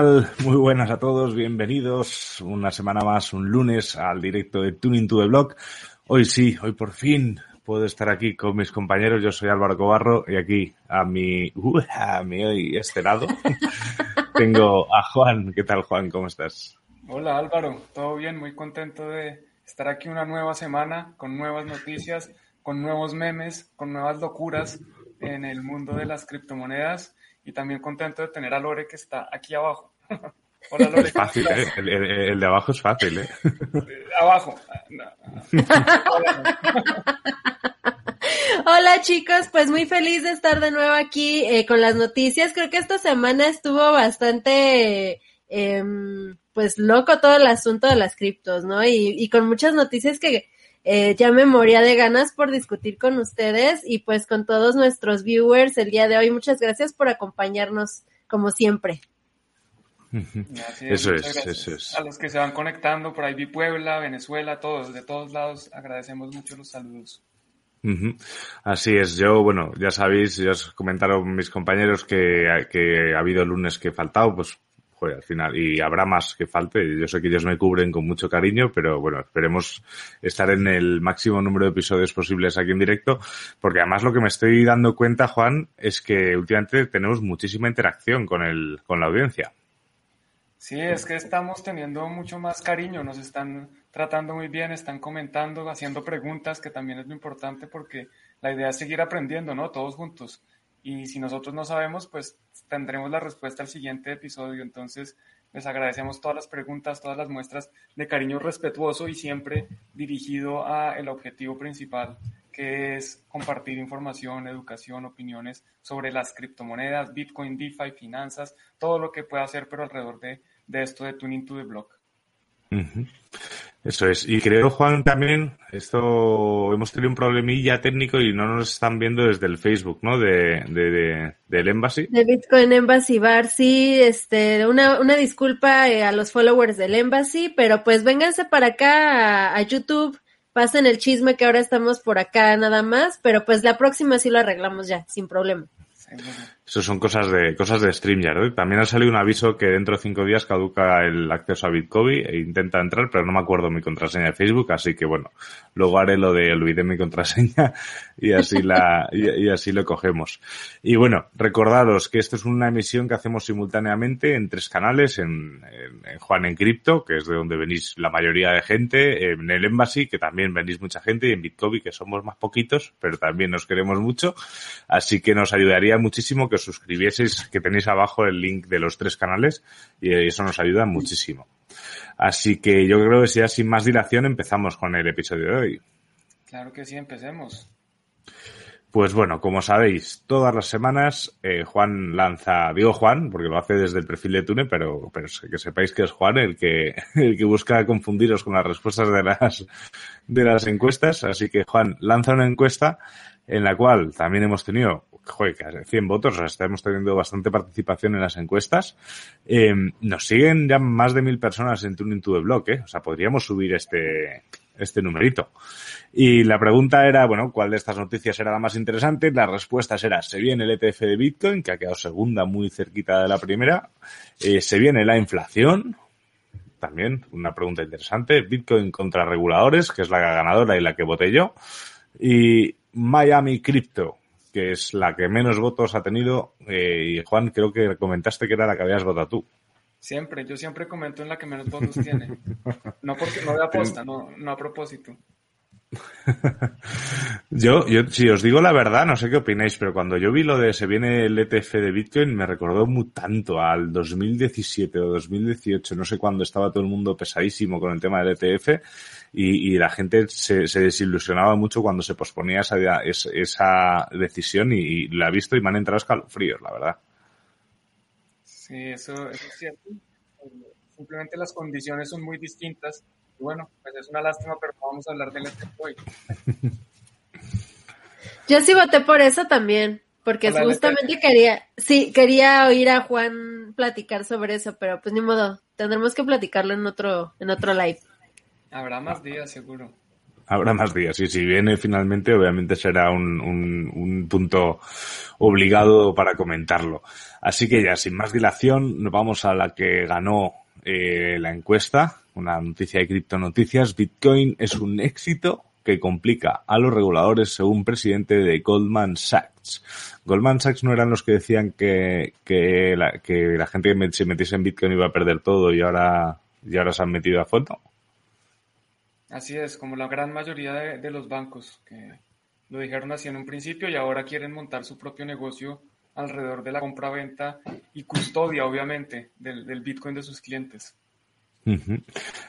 Tal? Muy buenas a todos, bienvenidos una semana más, un lunes, al directo de Tuning to the Blog. Hoy sí, hoy por fin puedo estar aquí con mis compañeros. Yo soy Álvaro Cobarro y aquí a mi, uh, a mi este lado tengo a Juan. ¿Qué tal, Juan? ¿Cómo estás? Hola, Álvaro. ¿Todo bien? Muy contento de estar aquí una nueva semana con nuevas noticias, con nuevos memes, con nuevas locuras en el mundo de las criptomonedas y también contento de tener a Lore que está aquí abajo. Hola Lore. Es fácil, ¿eh? el, de abajo es fácil, ¿eh? Abajo. Hola chicos, pues muy feliz de estar de nuevo aquí eh, con las noticias. Creo que esta semana estuvo bastante, eh, pues loco todo el asunto de las criptos, ¿no? Y, y con muchas noticias que eh, ya me moría de ganas por discutir con ustedes y pues con todos nuestros viewers el día de hoy. Muchas gracias por acompañarnos como siempre. eso es, eso es. A los que se van conectando por ahí, vi Puebla, Venezuela, todos, de todos lados, agradecemos mucho los saludos. Así es, yo, bueno, ya sabéis, ya os comentaron mis compañeros que, que ha habido lunes que he faltado, pues al final, y habrá más que falte. Yo sé que ellos me cubren con mucho cariño, pero bueno, esperemos estar en el máximo número de episodios posibles aquí en directo, porque además lo que me estoy dando cuenta, Juan, es que últimamente tenemos muchísima interacción con el, con la audiencia. Sí, es que estamos teniendo mucho más cariño, nos están tratando muy bien, están comentando, haciendo preguntas, que también es lo importante porque la idea es seguir aprendiendo, ¿no? Todos juntos. Y si nosotros no sabemos, pues tendremos la respuesta al siguiente episodio. Entonces, les agradecemos todas las preguntas, todas las muestras de cariño respetuoso y siempre dirigido a el objetivo principal, que es compartir información, educación, opiniones sobre las criptomonedas, Bitcoin, DeFi, finanzas, todo lo que pueda hacer, pero alrededor de, de esto de Tuning to the Block. Eso es. Y creo, Juan, también, esto, hemos tenido un problemilla técnico y no nos están viendo desde el Facebook, ¿no? De, de, del Embassy. De Bitcoin Embassy Bar, sí, este, una, una disculpa eh, a los followers del Embassy, pero pues vénganse para acá a, YouTube, pasen el chisme que ahora estamos por acá nada más, pero pues la próxima sí lo arreglamos ya, sin problema. Eso son cosas de cosas de StreamYard. ¿eh? También ha salido un aviso que dentro de cinco días caduca el acceso a Bitcoin e intenta entrar, pero no me acuerdo mi contraseña de Facebook, así que bueno, luego haré lo de olvidé mi contraseña y así la y, así lo cogemos. Y bueno, recordaros que esto es una emisión que hacemos simultáneamente en tres canales, en, en, Juan en Cripto, que es de donde venís la mayoría de gente, en el Embassy, que también venís mucha gente, y en Bitcoin, que somos más poquitos, pero también nos queremos mucho, así que nos ayudaría muchísimo que suscribieseis, que tenéis abajo el link de los tres canales y eso nos ayuda muchísimo. Así que yo creo que ya sin más dilación empezamos con el episodio de hoy. Claro que sí, empecemos. Pues bueno, como sabéis, todas las semanas eh, Juan lanza, digo Juan, porque lo hace desde el perfil de Tune, pero, pero que sepáis que es Juan el que, el que busca confundiros con las respuestas de las, de las encuestas. Así que Juan lanza una encuesta en la cual también hemos tenido joder, 100 votos, o sea, estamos teniendo bastante participación en las encuestas. Eh, nos siguen ya más de mil personas en Tuning to the Block, ¿eh? O sea, podríamos subir este, este numerito. Y la pregunta era, bueno, ¿cuál de estas noticias era la más interesante? La respuesta era, se viene el ETF de Bitcoin, que ha quedado segunda muy cerquita de la primera. Eh, se viene la inflación, también una pregunta interesante. Bitcoin contra reguladores, que es la ganadora y la que voté yo. Y Miami Crypto, que es la que menos votos ha tenido. Eh, y Juan, creo que comentaste que era la que habías votado tú. Siempre, yo siempre comento en la que menos votos tiene. No porque no de aposta, no, no a propósito. yo, yo, si os digo la verdad, no sé qué opináis, pero cuando yo vi lo de se viene el ETF de Bitcoin, me recordó muy tanto al 2017 o 2018, no sé cuándo estaba todo el mundo pesadísimo con el tema del ETF y, y la gente se, se, desilusionaba mucho cuando se posponía esa, esa decisión y, y, la he visto y me han entrado escalofríos, la verdad. Sí, eso, eso es cierto. Simplemente las condiciones son muy distintas bueno, pues es una lástima, pero vamos a hablar del este hoy. Yo sí voté por eso también, porque justamente quería, sí, quería oír a Juan platicar sobre eso, pero pues ni modo, tendremos que platicarlo en otro, en otro live. Habrá más días, seguro. Habrá más días, y si viene finalmente, obviamente será un, un, un punto obligado para comentarlo. Así que ya, sin más dilación, nos vamos a la que ganó eh, la encuesta, una noticia de criptonoticias, Bitcoin es un éxito que complica a los reguladores según presidente de Goldman Sachs. Goldman Sachs no eran los que decían que, que, la, que la gente que se metiese en Bitcoin iba a perder todo y ahora, y ahora se han metido a fondo. Así es, como la gran mayoría de, los bancos que lo dijeron así en un principio y ahora quieren montar su propio negocio alrededor de la compra-venta y custodia, obviamente, del Bitcoin de sus clientes.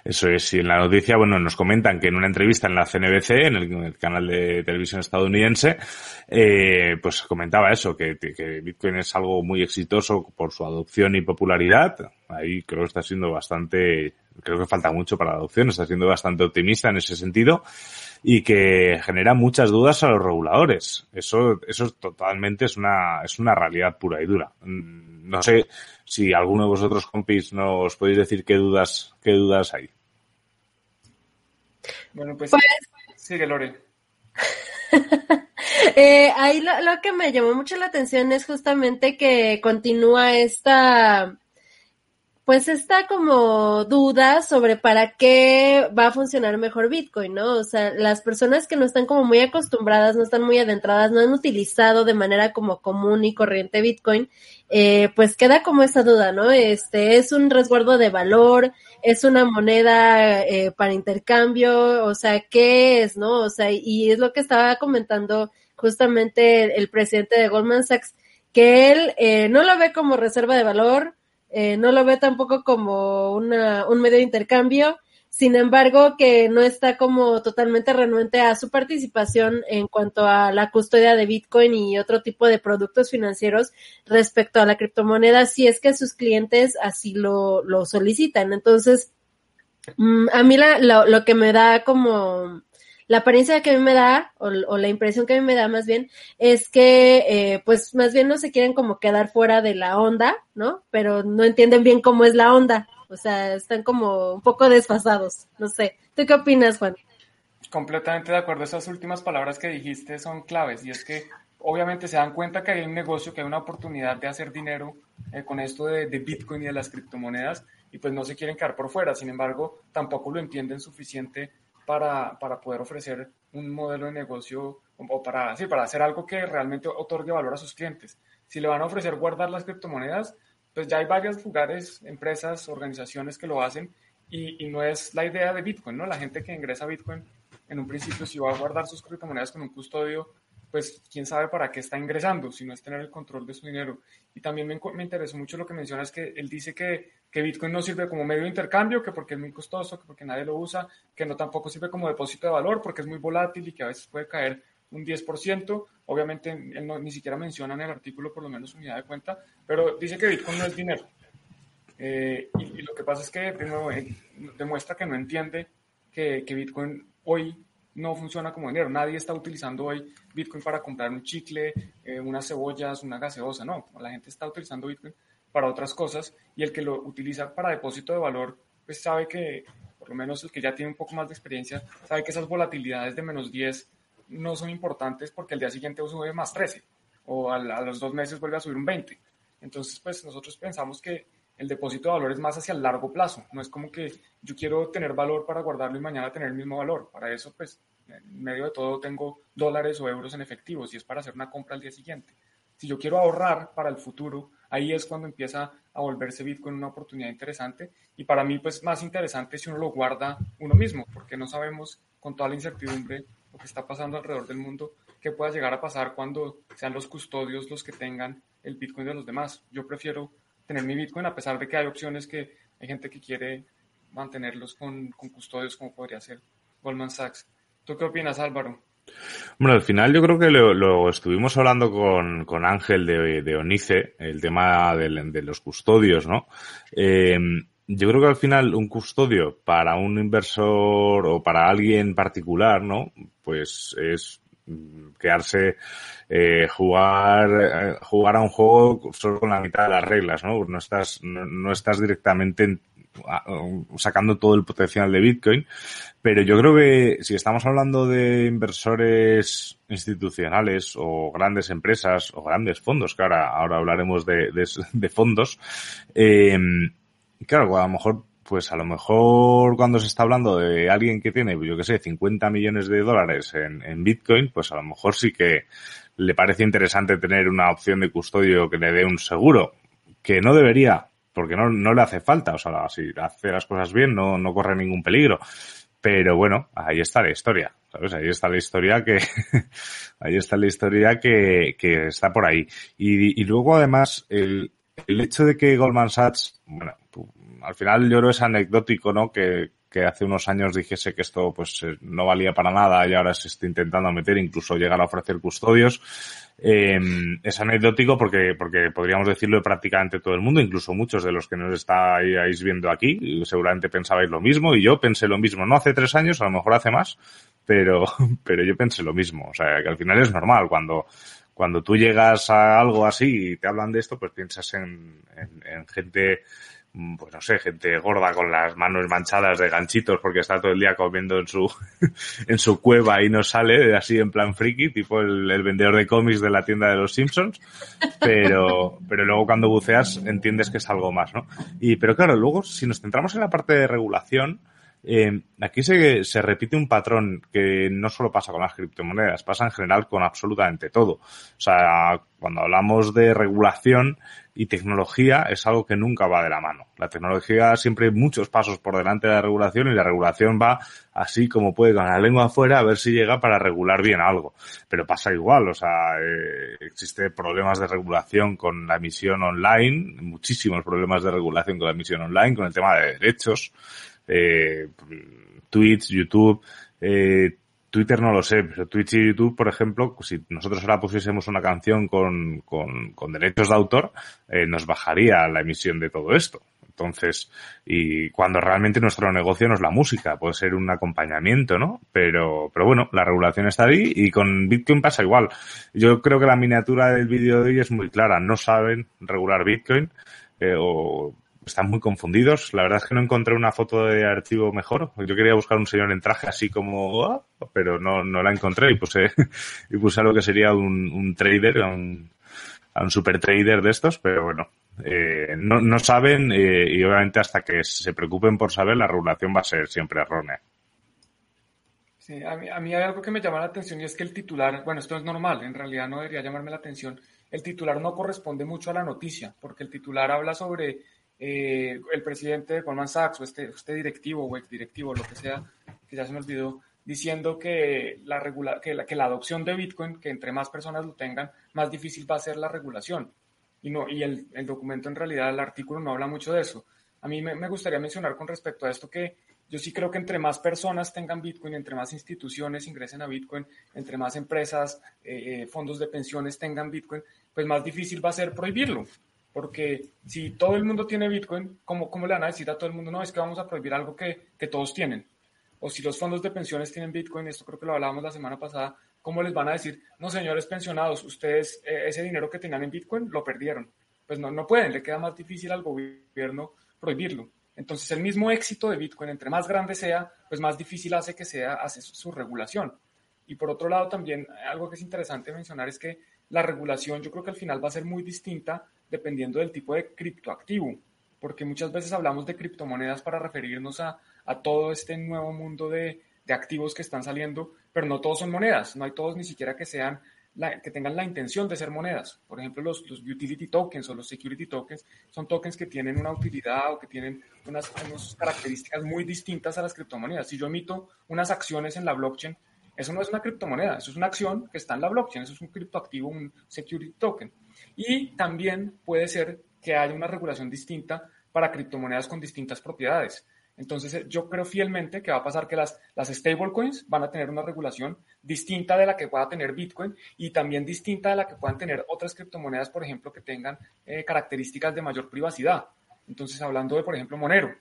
Eso es, y en la noticia, bueno, nos comentan que en una entrevista en la CNBC, en el, canal de televisión estadounidense, eh, pues comentaba eso, que, que, Bitcoin es algo muy exitoso por su adopción y popularidad. Ahí creo que está siendo bastante, creo que falta mucho para la adopción, está siendo bastante optimista en ese sentido y que genera muchas dudas a los reguladores. Eso, eso totalmente es una, es una realidad pura y dura. Mm, no sé si alguno de vosotros, compis, nos podéis decir qué dudas, qué dudas hay. Bueno, pues, pues... sigue Lore. eh, ahí lo, lo, que me llamó mucho la atención es justamente que continúa esta pues está como duda sobre para qué va a funcionar mejor Bitcoin, ¿no? O sea, las personas que no están como muy acostumbradas, no están muy adentradas, no han utilizado de manera como común y corriente Bitcoin, eh, pues queda como esa duda, ¿no? Este es un resguardo de valor, es una moneda eh, para intercambio, o sea, ¿qué es, no? O sea, y es lo que estaba comentando justamente el, el presidente de Goldman Sachs, que él eh, no lo ve como reserva de valor, eh, no lo ve tampoco como una, un medio de intercambio, sin embargo que no está como totalmente renuente a su participación en cuanto a la custodia de Bitcoin y otro tipo de productos financieros respecto a la criptomoneda, si es que sus clientes así lo, lo solicitan. Entonces, mm, a mí la, lo, lo que me da como la apariencia que a mí me da, o, o, la impresión que a mí me da más bien, es que eh, pues más bien no se quieren como quedar fuera de la onda, ¿no? Pero no entienden bien cómo es la onda. O sea, están como un poco desfasados. No sé. ¿Tú qué opinas, Juan? Completamente de acuerdo. Esas últimas palabras que dijiste son claves. Y es que obviamente se dan cuenta que hay un negocio, que hay una oportunidad de hacer dinero eh, con esto de, de Bitcoin y de las criptomonedas y pues no se quieren quedar por fuera. Sin embargo, tampoco lo entienden suficiente para, para poder ofrecer un modelo de negocio o para, sí, para hacer algo que realmente otorgue valor a sus clientes. Si le van a ofrecer guardar las criptomonedas, pues ya hay varios lugares, empresas, organizaciones que lo hacen y, y, no es la idea de Bitcoin, ¿no? La gente que ingresa a Bitcoin en un principio si va a guardar sus criptomonedas con un custodio, pues quién sabe para qué está ingresando, si no es tener el control de su dinero. Y también me, me interesó mucho lo que mencionas, que él dice que, que, Bitcoin no sirve como medio de intercambio, que porque es muy costoso, que porque nadie lo usa, que no tampoco sirve como depósito de valor, porque es muy volátil y que a veces puede caer un 10%. Obviamente él ni siquiera menciona en el artículo por lo menos unidad de cuenta, pero dice que Bitcoin no es dinero. Eh, y, lo que pasa es que, demuestra que no entiende que Bitcoin hoy no funciona como dinero. Nadie está utilizando hoy Bitcoin para comprar un chicle, eh, unas cebollas, una gaseosa. No, la gente está utilizando Bitcoin para otras cosas y el que lo utiliza para depósito de valor, pues sabe que, por lo menos el que ya tiene un poco más de experiencia, sabe que esas volatilidades de menos 10 no son importantes porque al día siguiente sube más 13 o a, a los dos meses vuelve a subir un 20. Entonces, pues nosotros pensamos que el depósito de valor es más hacia el largo plazo. No es como que yo quiero tener valor para guardarlo y mañana tener el mismo valor. Para eso, pues, en medio de todo tengo dólares o euros en efectivo, si es para hacer una compra al día siguiente. Si yo quiero ahorrar para el futuro, ahí es cuando empieza a volverse Bitcoin una oportunidad interesante. Y para mí, pues, más interesante si uno lo guarda uno mismo, porque no sabemos con toda la incertidumbre lo que está pasando alrededor del mundo, qué pueda llegar a pasar cuando sean los custodios los que tengan el Bitcoin de los demás. Yo prefiero tener mi Bitcoin a pesar de que hay opciones que hay gente que quiere mantenerlos con, con custodios como podría ser Goldman Sachs. ¿Tú qué opinas, Álvaro? Bueno, al final yo creo que lo, estuvimos hablando con, con Ángel de, de, Onice, el tema de, los custodios, ¿no? Eh, yo creo que al final un custodio para un inversor o para alguien particular, ¿no? Pues es quedarse, eh, jugar, eh, jugar a un juego solo con la mitad de las reglas, ¿no? No estás, no, estás directamente sacando todo el potencial de Bitcoin, pero yo creo que si estamos hablando de inversores institucionales o grandes empresas o grandes fondos, que ahora, ahora hablaremos de, de, de fondos, eh, claro, a lo mejor, pues a lo mejor cuando se está hablando de alguien que tiene, yo que sé, 50 millones de dólares en, en Bitcoin, pues a lo mejor sí que le parece interesante tener una opción de custodio que le dé un seguro, que no debería, porque no, no le hace falta, o sea, si hace las cosas bien no, no corre ningún peligro. Pero bueno, ahí está la historia, ¿sabes? Ahí está la historia que, ahí está la historia que, que está por ahí. Y, y luego además, el, el hecho de que Goldman Sachs, bueno, al final yo creo es anecdótico, ¿no? Que, que hace unos años dijese que esto pues eh, no valía para nada y ahora se está intentando meter, incluso llegar a ofrecer custodios. Eh, es anecdótico porque, porque podríamos decirlo de prácticamente todo el mundo, incluso muchos de los que nos estáis viendo aquí, seguramente pensabais lo mismo y yo pensé lo mismo, no hace tres años, a lo mejor hace más, pero, pero yo pensé lo mismo. O sea, que al final es normal cuando, cuando tú llegas a algo así y te hablan de esto, pues piensas en, en, en gente Mm, pues no sé, gente gorda con las manos manchadas de ganchitos porque está todo el día comiendo en su, en su cueva y no sale, así en plan friki, tipo el, el, vendedor de cómics de la tienda de los Simpsons, pero, pero luego cuando buceas entiendes que es algo más, ¿no? Y, pero claro, luego si nos centramos en la parte de regulación, eh, aquí se, se, repite un patrón que no solo pasa con las criptomonedas, pasa en general con absolutamente todo. O sea, cuando hablamos de regulación y tecnología es algo que nunca va de la mano. La tecnología siempre hay muchos pasos por delante de la regulación y la regulación va así como puede con la lengua afuera a ver si llega para regular bien algo. Pero pasa igual, o sea, eh, existe problemas de regulación con la emisión online, muchísimos problemas de regulación con la emisión online, con el tema de derechos eh, Twitch, YouTube, eh, Twitter no lo sé, pero Twitch y YouTube, por ejemplo, si nosotros ahora pusiésemos una canción con, con, derechos de autor, eh, nos bajaría la emisión de todo esto. Entonces, y cuando realmente nuestro negocio no es la música, puede ser un acompañamiento, ¿no? Pero, pero bueno, la regulación está ahí y con Bitcoin pasa igual. Yo creo que la miniatura del vídeo de hoy es muy clara. No saben regular Bitcoin eh, o están muy confundidos. La verdad es que no encontré una foto de archivo mejor. Yo quería buscar un señor en traje así como, ah", pero no, no la encontré y puse, y puse algo que sería un, un trader, un, un super trader de estos, pero bueno, eh, no, no saben eh, y obviamente hasta que se preocupen por saber la regulación va a ser siempre errónea. Sí, a mí, a mí hay algo que me llama la atención y es que el titular, bueno, esto es normal, en realidad no debería llamarme la atención, el titular no corresponde mucho a la noticia, porque el titular habla sobre eh, el presidente de Goldman Sachs o este, este directivo o exdirectivo, lo que sea, que ya se me olvidó, diciendo que la, regula que, la, que la adopción de Bitcoin, que entre más personas lo tengan, más difícil va a ser la regulación. Y, no, y el, el documento, en realidad, el artículo no habla mucho de eso. A mí me, me, gustaría mencionar con respecto a esto que yo sí creo que entre más personas tengan Bitcoin, entre más instituciones ingresen a Bitcoin, entre más empresas, eh, eh fondos de pensiones tengan Bitcoin, pues más difícil va a ser prohibirlo. Porque si todo el mundo tiene Bitcoin, ¿cómo, ¿cómo, le van a decir a todo el mundo, no, es que vamos a prohibir algo que, que, todos tienen? O si los fondos de pensiones tienen Bitcoin, esto creo que lo hablábamos la semana pasada, ¿cómo les van a decir, no, señores pensionados, ustedes eh, ese dinero que tenían en Bitcoin lo perdieron? Pues no, no pueden, le queda más difícil al gobierno prohibirlo. Entonces el mismo éxito de Bitcoin, entre más grande sea, pues más difícil hace que sea hace su, regulación. Y por otro lado también algo que es interesante mencionar es que la regulación yo creo que al final va a ser muy distinta dependiendo del tipo de criptoactivo, porque muchas veces hablamos de criptomonedas para referirnos a, a todo este nuevo mundo de, de, activos que están saliendo, pero no todos son monedas, no hay todos ni siquiera que sean la, que tengan la intención de ser monedas. Por ejemplo, los, los, utility tokens o los security tokens son tokens que tienen una utilidad o que tienen unas, unas características muy distintas a las criptomonedas. Si yo emito unas acciones en la blockchain, Eso no es una criptomoneda, eso es una acción que está en la blockchain, eso es un criptoactivo, un security token. Y también puede ser que haya una regulación distinta para criptomonedas con distintas propiedades. Entonces, eh, yo creo fielmente que va a pasar que las, stablecoins van a tener una regulación distinta de la que pueda tener Bitcoin y también distinta de la que puedan tener otras criptomonedas, por ejemplo, que tengan eh, características de mayor privacidad. Entonces, hablando de, por ejemplo, Monero.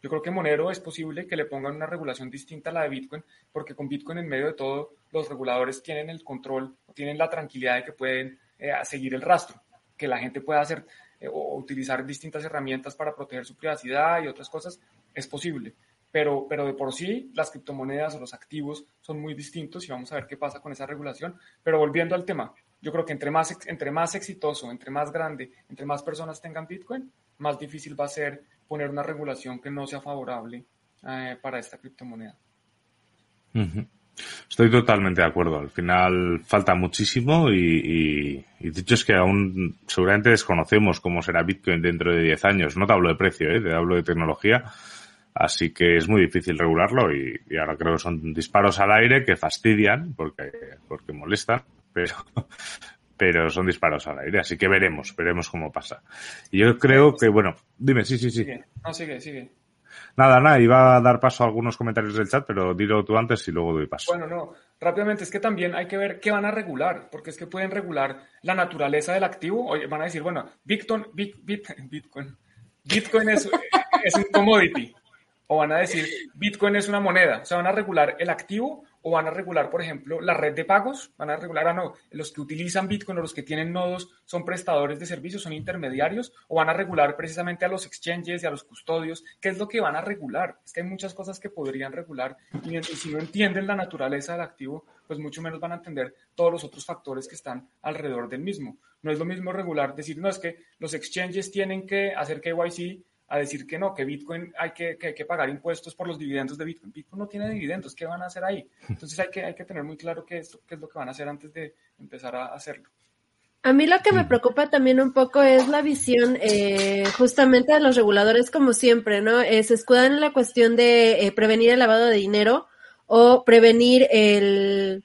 Yo creo que Monero es posible que le pongan una regulación distinta a la de Bitcoin, porque con Bitcoin en medio de todo, los reguladores tienen el control, tienen la tranquilidad de que pueden eh, seguir el rastro, que la gente pueda hacer o utilizar distintas herramientas para proteger su privacidad y otras cosas, es posible. Pero, pero de por sí las criptomonedas o los activos son muy distintos y vamos a ver qué pasa con esa regulación. Pero volviendo al tema, yo creo que entre más, entre más exitoso, entre más grande, entre más personas tengan Bitcoin, más difícil va a ser poner una regulación que no sea favorable eh, para esta criptomoneda. Estoy totalmente de acuerdo. Al final falta muchísimo y, dicho es que aún seguramente desconocemos cómo será Bitcoin dentro de 10 años. No te hablo de precio, ¿eh? te hablo de tecnología. Así que es muy difícil regularlo y, ahora creo que son disparos al aire que fastidian porque, porque molestan, pero, pero son disparos al aire. Así que veremos, veremos cómo pasa. Y yo creo que, bueno, dime, sí, sí, sí. No, sigue, sigue. Nada, nada, iba a dar paso a algunos comentarios del chat, pero dilo tú antes y luego doy paso. Bueno, no, rápidamente, es que también hay que ver qué van a regular, porque es que pueden regular la naturaleza del activo, o van a decir, bueno, Bitcoin, Bitcoin, Bitcoin es, es un commodity, o van a decir, Bitcoin es una moneda, o sea, van a regular el activo o van a regular, por ejemplo, la red de pagos, van a regular, ah, no, los que utilizan Bitcoin o los que tienen nodos son prestadores de servicios, son intermediarios, o van a regular precisamente a los exchanges y a los custodios, ¿qué es lo que van a regular? Es que hay muchas cosas que podrían regular y, si no entienden la naturaleza del activo, pues mucho menos van a entender todos los otros factores que están alrededor del mismo. No es lo mismo regular, decir, no, es que los exchanges tienen que hacer KYC a decir que no, que Bitcoin hay que, que, pagar impuestos por los dividendos de Bitcoin. Bitcoin no tiene dividendos, ¿qué van a hacer ahí? Entonces hay que, hay que tener muy claro qué es, qué es lo que van a hacer antes de empezar a hacerlo. A mí lo que me preocupa también un poco es la visión eh, justamente de los reguladores, como siempre, ¿no? Eh, se escudan en la cuestión de eh, prevenir el lavado de dinero o prevenir el,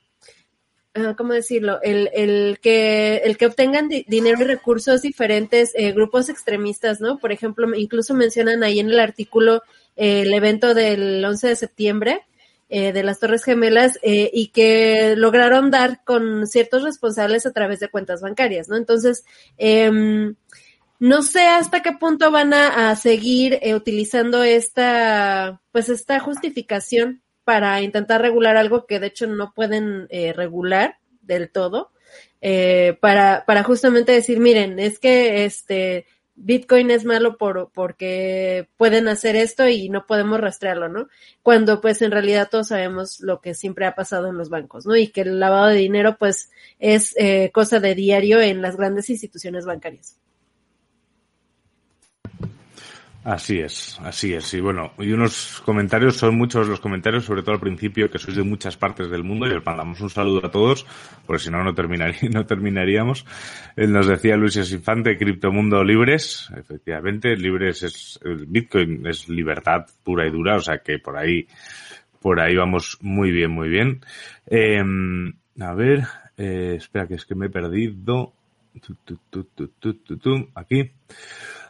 ¿cómo decirlo? El, el, que, el que obtengan dinero y recursos diferentes eh, grupos extremistas, ¿no? Por ejemplo, incluso mencionan ahí en el artículo eh, el evento del 11 de septiembre eh, de las Torres Gemelas y que lograron dar con ciertos responsables a través de cuentas bancarias, ¿no? Entonces, em, no sé hasta qué punto van a, a seguir utilizando esta, pues esta justificación para intentar regular algo que de hecho no pueden eh, regular del todo, eh, para, para justamente decir, miren, es que este Bitcoin es malo por, porque pueden hacer esto y no podemos rastrearlo, ¿no? Cuando pues en realidad todos sabemos lo que siempre ha pasado en los bancos, ¿no? Y que el lavado de dinero pues es eh, cosa de diario en las grandes instituciones bancarias. Así es, así es. Y bueno, y unos comentarios, son muchos los comentarios, sobre todo al principio, que sois de muchas partes del mundo, y les mandamos un saludo a todos, porque si no, no, terminaría, no terminaríamos. Él nos decía Luis Infante, Criptomundo Libres, efectivamente, Libres es, el Bitcoin es libertad pura y dura, o sea que por ahí, por ahí vamos muy bien, muy bien. Eh, a ver, eh, espera que es que me he perdido. Aquí.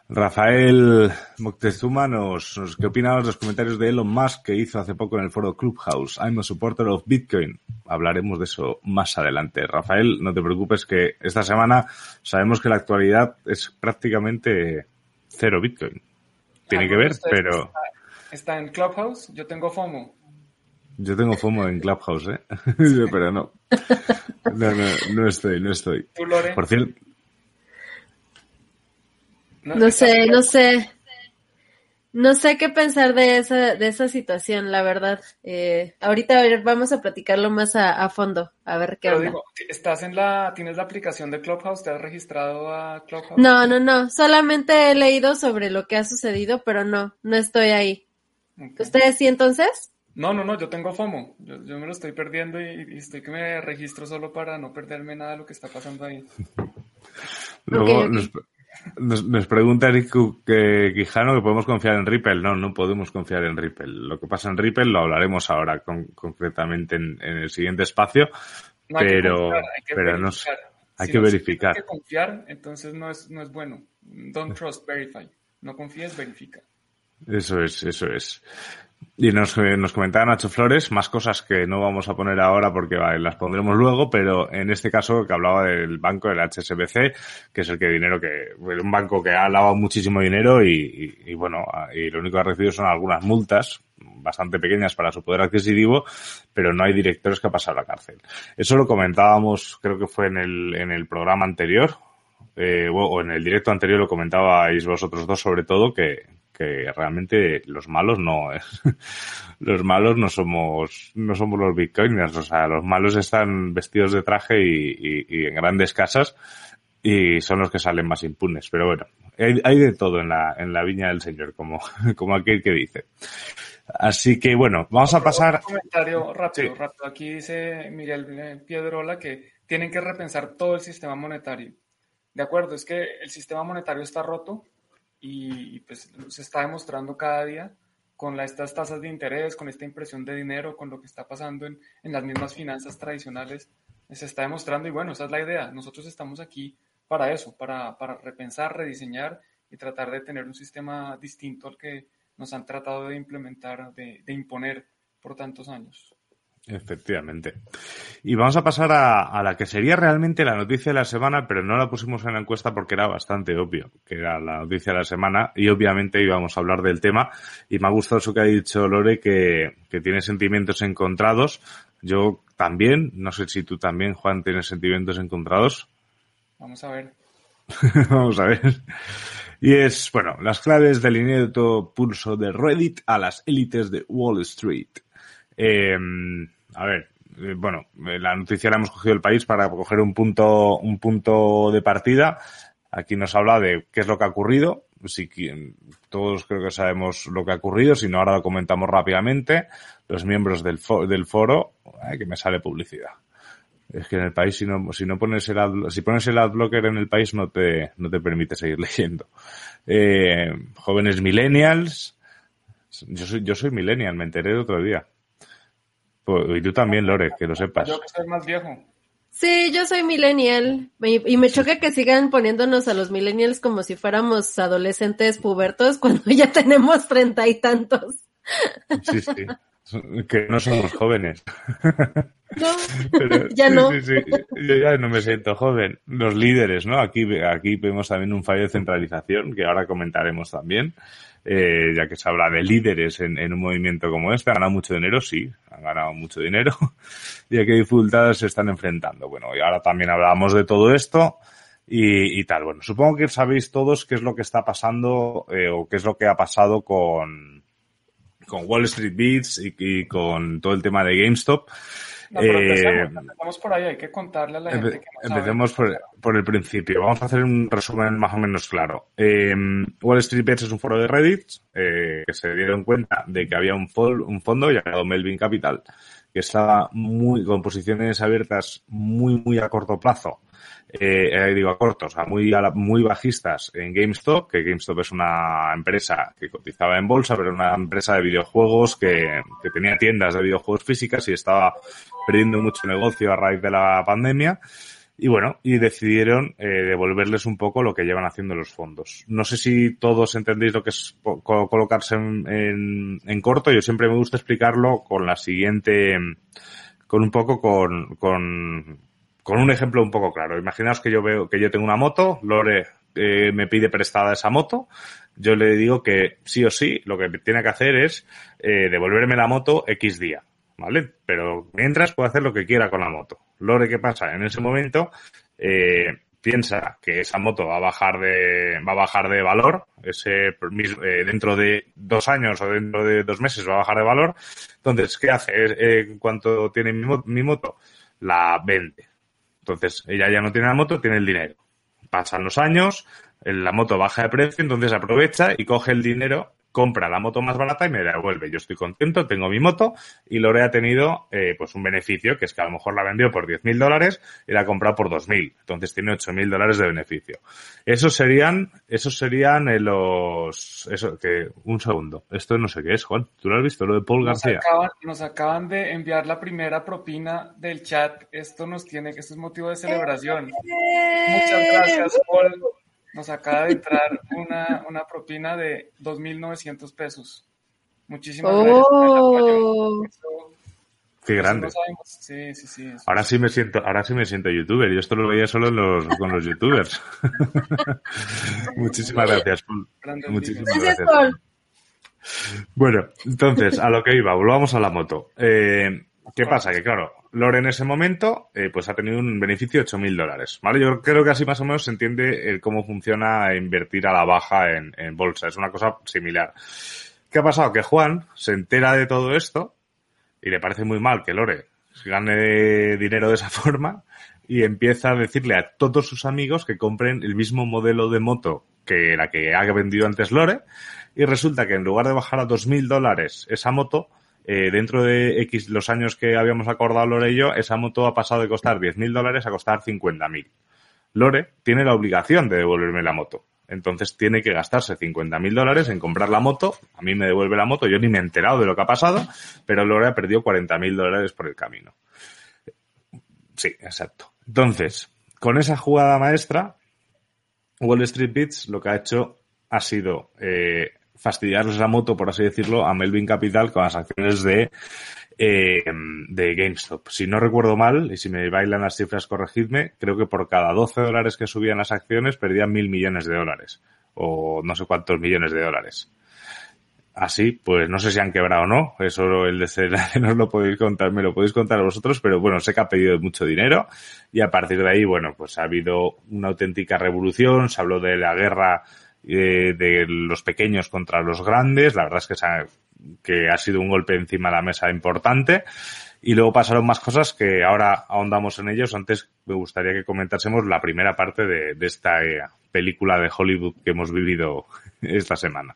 Rafael Moctezuma nos, nos ¿qué opinamos de los comentarios de Elon Musk que hizo hace poco en el foro Clubhouse? I'm a supporter of Bitcoin. Hablaremos de eso más adelante. Rafael, no te preocupes que esta semana sabemos que la actualidad es prácticamente cero Bitcoin. Tiene que ver, pero... Está, en Clubhouse, yo tengo FOMO. Yo tengo FOMO en Clubhouse, ¿eh? pero no. No, no, no estoy, no estoy. Por cierto, no, sé, no sé. No sé qué pensar de esa, de esa situación, la verdad. Eh, ahorita vamos a platicarlo más a, fondo, a ver qué onda. ¿Estás en la, tienes la aplicación de Clubhouse? ¿Te has registrado a Clubhouse? No, no, no. Solamente he leído sobre lo que ha sucedido, pero no, no estoy ahí. ¿Ustedes sí entonces? No, no, no, yo tengo FOMO. Yo, me lo estoy perdiendo y, estoy que me registro solo para no perderme nada de lo que está pasando ahí. Luego Nos, nos pregunta Eric que, Quijano que podemos confiar en Ripple. No, no podemos confiar en Ripple. Lo que pasa en Ripple lo hablaremos ahora con, concretamente en, en, el siguiente espacio. No pero, pero no hay que verificar. Hay que confiar, entonces no es, no es bueno. Don't trust, verify. No confíes, verifica. Eso es, eso es. Y nos, nos comentaba Nacho Flores más cosas que no vamos a poner ahora porque vale, las pondremos luego, pero en este caso que hablaba del banco, del HSBC, que es el que dinero que, un banco que ha lavado muchísimo dinero y, y, bueno, y lo único que ha recibido son algunas multas bastante pequeñas para su poder adquisitivo, pero no hay directores que ha pasado a la cárcel. Eso lo comentábamos, creo que fue en el, en el programa anterior, eh, o en el directo anterior lo comentabais vosotros dos sobre todo, que, que realmente los malos no los malos no somos no somos los bitcoiners. O sea los malos están vestidos de traje y, y, en grandes casas y son los que salen más impunes. Pero bueno hay, hay, de todo en la en la viña del señor como como aquel que dice. Así que bueno vamos a pasar un comentario rápido rápido. Aquí dice Miguel Piedrola que tienen que repensar todo el sistema monetario. De acuerdo es que el sistema monetario está roto y pues se está demostrando cada día con estas tasas de interés, con esta impresión de dinero, con lo que está pasando en, en, las mismas finanzas tradicionales, se está demostrando y bueno, esa es la idea. Nosotros estamos aquí para eso, para, para repensar, rediseñar y tratar de tener un sistema distinto al que nos han tratado de implementar, de, de imponer por tantos años. Efectivamente. Y vamos a pasar a, a, la que sería realmente la noticia de la semana, pero no la pusimos en la encuesta porque era bastante obvio que era la noticia de la semana y obviamente íbamos a hablar del tema. Y me ha gustado eso que ha dicho Lore, que, que tiene sentimientos encontrados. Yo también, no sé si tú también, Juan, tienes sentimientos encontrados. Vamos a ver. Vamos a ver. Y es, bueno, las claves del inédito pulso de Reddit a las élites de Wall Street. Eh, a ver, eh, bueno, eh, la noticia la hemos cogido el país para coger un punto, un punto de partida. Aquí nos habla de qué es lo que ha ocurrido. Todos creo que sabemos lo que ha ocurrido, si no ahora lo comentamos rápidamente. Los miembros del, foro, del foro, que me sale publicidad. Es que en el país si no, si no pones el ad, si pones el adblocker en el país no te, no te permite seguir leyendo. Eh, jóvenes millennials. Yo soy, yo soy millennial, me enteré el otro día. Pues, y tú también, Lore, que lo sepas. Yo que soy más viejo. Sí, yo soy millennial y me choca que sigan poniéndonos a los millennials como si fuéramos adolescentes pubertos cuando ya tenemos treinta y tantos. Sí, sí. Que no somos jóvenes. No, ya no. Sí, sí, Yo ya no me siento joven. Los líderes, ¿no? Aquí, aquí vemos también un fallo de centralización que ahora comentaremos también eh, ya que se habla de líderes en, en, un movimiento como este. ¿Han ganado mucho dinero? Sí, han ganado mucho dinero. ¿Y a qué dificultades se están enfrentando? Bueno, y ahora también hablamos de todo esto y, y tal. Bueno, supongo que sabéis todos qué es lo que está pasando eh, o qué es lo que ha pasado con, con Wall Street Beats y, y con todo el tema de GameStop. No, pero empecemos, eh, por ahí, hay que contarle a la gente que no Empecemos por, por, el principio. Vamos a hacer un resumen más o menos claro. Eh, Wall Street Bets es un foro de Reddit eh, que se dieron cuenta de que había un, un fondo llamado Melvin Capital que estaba muy con posiciones abiertas muy muy a corto plazo eh, eh, digo a corto, o sea, muy, muy bajistas en GameStop, que GameStop es una empresa que cotizaba en bolsa, pero una empresa de videojuegos que tenía tiendas de videojuegos físicas y estaba perdiendo mucho negocio a raíz de la pandemia. Y bueno, y decidieron eh, devolverles un poco lo que llevan haciendo los fondos. No sé si todos entendéis lo que es colocarse en, en, en, corto. Yo siempre me gusta explicarlo con la siguiente, con un poco con, con, con un ejemplo un poco claro. Imaginaos que yo veo que yo tengo una moto, Lore eh, me pide prestada esa moto, yo le digo que sí o sí lo que tiene que hacer es eh, devolverme la moto X día. ¿Vale? Pero mientras puede hacer lo que quiera con la moto. Lore, ¿qué pasa? En ese momento eh, piensa que esa moto va a bajar de va a bajar de valor, ese eh, dentro de dos años o dentro de dos meses va a bajar de valor. Entonces, ¿qué hace? Eh, tiene mi, mi moto, la vende. Entonces, ella ya no tiene la moto, tiene el dinero. Pasan los años, la moto baja de precio, entonces aprovecha y coge el dinero compra la moto más barata y me devuelve. Yo estoy contento, tengo mi moto y Lore ha tenido eh, pues un beneficio que es que a lo mejor la vendió por 10.000 dólares y la ha comprado por 2.000. Entonces tiene 8.000 dólares de beneficio. Esos serían, esos serían eh, los, eso, que, un segundo. Esto no sé qué es, Juan. ¿Tú lo has visto? Lo de Paul Nos García. acaban, nos acaban de enviar la primera propina del chat. Esto nos tiene, que esto es motivo de celebración. Muchas gracias, Paul. Nos acaba de entrar una, una propina de 2.900 pesos. Muchísimas gracias. Oh, Eso- Qué grande. no sabemos. Sí, sí, sí. eso- Ahora sí me siento, ahora sí me siento youtuber. Yo esto lo veía solo en los, con los youtubers. Muchísimas gracias. Paul. Muchísimas. Gracias, gracias. Paul. Bueno, entonces, a lo que iba, volvamos a la moto. Eh, ¿Qué pasa? Que claro, Lore en ese momento, eh, pues ha tenido un beneficio de 8.000 dólares, ¿vale? Yo creo que así más o menos se entiende el cómo funciona invertir a la baja en, en bolsa. Es una cosa similar. ¿Qué ha pasado? Que Juan se entera de todo esto y le parece muy mal que Lore gane dinero de esa forma y empieza a decirle a todos sus amigos que compren el mismo modelo de moto que la que ha vendido antes Lore y resulta que en lugar de bajar a 2.000 dólares esa moto, eh, dentro de X los años que habíamos acordado Lore y yo, esa moto ha pasado de costar 10.000 dólares a costar 50.000. Lore tiene la obligación de devolverme la moto. Entonces tiene que gastarse 50.000 dólares en comprar la moto. A mí me devuelve la moto. Yo ni me he enterado de lo que ha pasado, pero Lore ha perdido 40.000 dólares por el camino. Sí, exacto. Entonces, con esa jugada maestra, Wall Street Beats lo que ha hecho ha sido eh, fastidiarles la moto, por así decirlo, a Melvin Capital con las acciones de, eh, de GameStop. Si no recuerdo mal, y si me bailan las cifras, corregidme, creo que por cada 12 dólares que subían las acciones perdían mil millones de dólares. O no sé cuántos millones de dólares. Así, pues no sé si han quebrado o no. Eso el desenlace no os lo podéis contar, me lo podéis contar vosotros, pero bueno, sé que ha pedido mucho dinero y a partir de ahí, bueno, pues ha habido una auténtica revolución, se habló de la guerra eh, de los pequeños contra los grandes, la verdad es que, se ha, que ha sido un golpe encima de la mesa importante y luego pasaron más cosas que ahora ahondamos en ellos. Antes me gustaría que comentásemos la primera parte de, de esta eh, película de Hollywood que hemos vivido esta semana.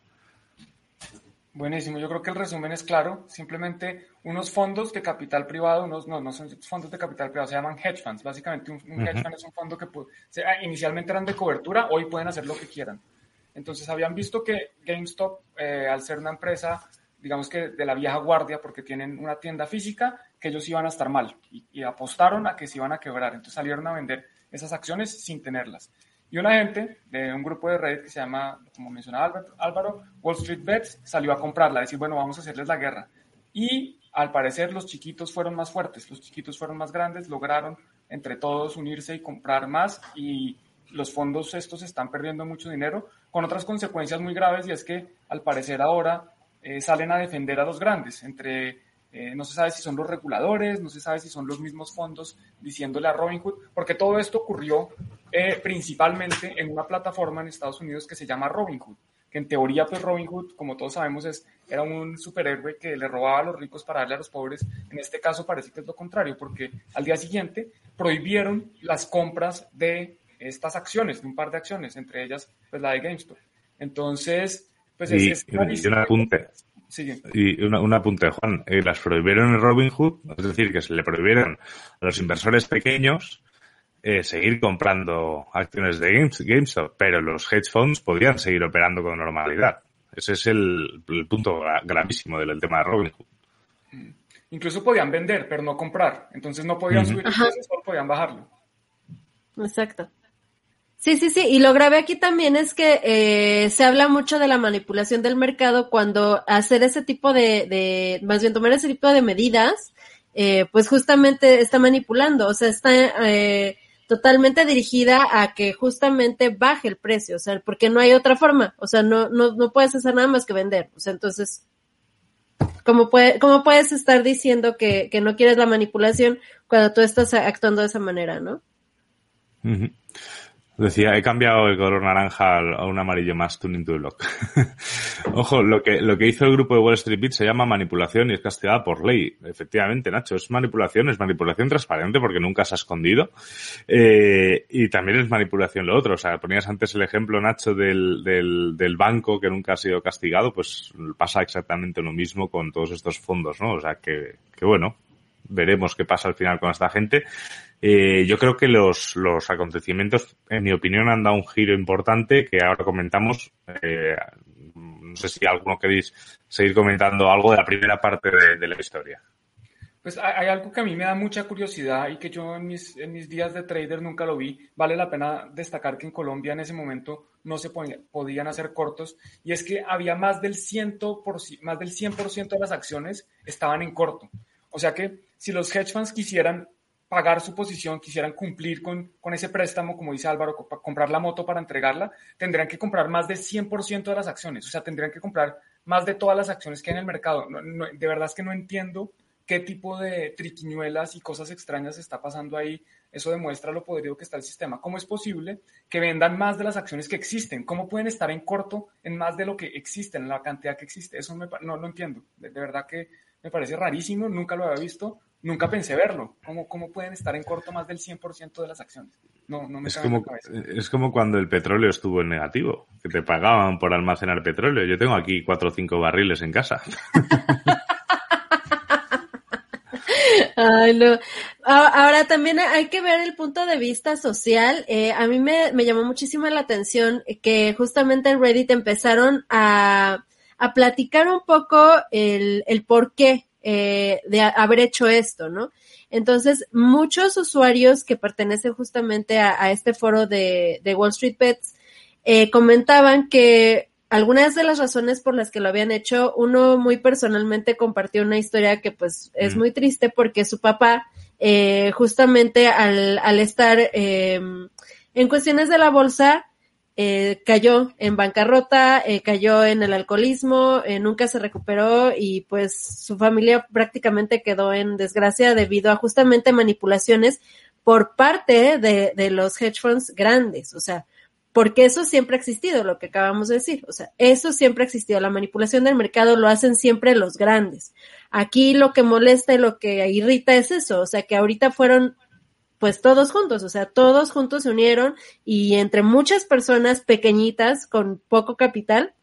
Buenísimo, yo creo que el resumen es claro. Simplemente unos fondos de capital privado, unos no, no son fondos de capital privado, se llaman hedge funds. Básicamente un, un hedge fund es un fondo que ah, inicialmente eran de cobertura, hoy pueden hacer lo que quieran. Entonces habían visto que GameStop, eh, al ser una empresa, digamos que de la vieja guardia, porque tienen una tienda física, que ellos iban a estar mal y, y apostaron a que se iban a quebrar. Entonces salieron a vender esas acciones sin tenerlas. Y una gente de un grupo de Reddit que se llama, como mencionaba Álvaro, Wall Street Bets, salió a comprarla, a decir, bueno, vamos a hacerles la guerra. Y al parecer los chiquitos fueron más fuertes, los chiquitos fueron más grandes, lograron entre todos unirse y comprar más y los fondos estos están perdiendo mucho dinero con otras consecuencias muy graves y es que al parecer ahora eh, salen a defender a los grandes, entre eh, no se sabe si son los reguladores, no se sabe si son los mismos fondos diciéndole a Robinhood, porque todo esto ocurrió eh, principalmente en una plataforma en Estados Unidos que se llama Robinhood, que en teoría pues Robinhood, como todos sabemos, es, era un superhéroe que le robaba a los ricos para darle a los pobres. En este caso parece que es lo contrario, porque al día siguiente prohibieron las compras de estas acciones, de un par de acciones, entre ellas pues la de GameStop. Entonces, pues Y, es, es y un apunte, Sigue. y una- un apunte, Juan. Eh, las prohibieron en Robinhood, es decir, que se le prohibieron a los inversores pequeños eh, seguir comprando acciones de Games- GameStop, pero los hedge funds podían seguir operando con normalidad. Ese es el, el punto gra- gravísimo del, tema de Robinhood. Incluso podían vender, pero no comprar. Entonces no podían subir el Ajá. precio, solo podían bajarlo. Exacto. Sí, sí, sí. Y lo grave aquí también es que eh, se habla mucho de la manipulación del mercado cuando hacer ese tipo de, más bien tomar ese tipo de medidas, eh, pues justamente está manipulando. O sea, está eh, totalmente dirigida a que justamente baje el precio. O sea, porque no hay otra forma. O sea, no, no, no puedes hacer nada más que vender. O sea, entonces, ¿cómo, puede, cómo puedes estar diciendo que, que no quieres la manipulación cuando tú estás actuando de esa manera, no? Decía, he cambiado el color naranja a un amarillo más tuning to block. Ojo, lo que, lo que hizo el grupo de Wall Street Beat se llama manipulación y es castigada por ley. Efectivamente, Nacho, es manipulación, es manipulación transparente porque nunca se ha escondido. Eh, y también es manipulación lo otro. O sea, ponías antes el ejemplo, Nacho, del, del, del banco que nunca ha sido castigado, pues pasa exactamente lo mismo con todos estos fondos, ¿no? O sea, que, que bueno, veremos qué pasa al final con esta gente. Eh, yo creo que los, los acontecimientos, en mi opinión, han dado un giro importante que ahora comentamos. Eh, no sé si alguno queréis seguir comentando algo de la primera parte de, de, la historia. Pues hay algo que a mí me da mucha curiosidad y que yo en mis, en mis días de trader nunca lo vi. Vale la pena destacar que en Colombia en ese momento no se podían hacer cortos y es que había más del, 100%, más del 100% de las acciones estaban en corto. O sea que si los hedge funds quisieran pagar su posición, quisieran cumplir con, con ese préstamo, como dice Álvaro, comprar la moto para entregarla, tendrían que comprar más del 100% de las acciones, o sea, tendrían que comprar más de todas las acciones que hay en el mercado. de verdad es que no entiendo qué tipo de triquiñuelas y cosas extrañas está pasando ahí. Eso demuestra lo podrido que está el sistema. ¿Cómo es posible que vendan más de las acciones que existen? ¿Cómo pueden estar en corto en más de lo que existen, en la cantidad que existe? Eso no lo entiendo. De, de verdad que me parece rarísimo, nunca lo había visto nunca pensé verlo. ¿Cómo, cómo pueden estar en corto más del 100% de las acciones? No, no me es como, es como cuando el petróleo estuvo en negativo, que te pagaban por almacenar petróleo. Yo tengo aquí cuatro o cinco barriles en casa. Ay, no. Ahora también hay que ver el punto de vista social. Eh, a mí me, me, llamó muchísimo la atención que justamente en Reddit empezaron a, a platicar un poco el, el por qué eh, de haber hecho esto, ¿no? Entonces, muchos usuarios que pertenecen justamente a, este foro de, Wall Street Bets eh, comentaban que algunas de las razones por las que lo habían hecho, uno muy personalmente compartió una historia que pues es mm. muy triste porque su papá, eh, justamente al, al estar em, en cuestiones de la bolsa, eh, cayó en bancarrota, eh, cayó en el alcoholismo, eh, nunca se recuperó y pues su familia prácticamente quedó en desgracia debido a justamente manipulaciones por parte de, de los hedge funds grandes, o sea, porque eso siempre ha existido, lo que acabamos de decir, o sea, eso siempre ha existido, la manipulación del mercado lo hacen siempre los grandes. Aquí lo que molesta y lo que irrita es eso, o sea, que ahorita fueron pues todos juntos, o sea, todos juntos se unieron y entre muchas personas pequeñitas con poco capital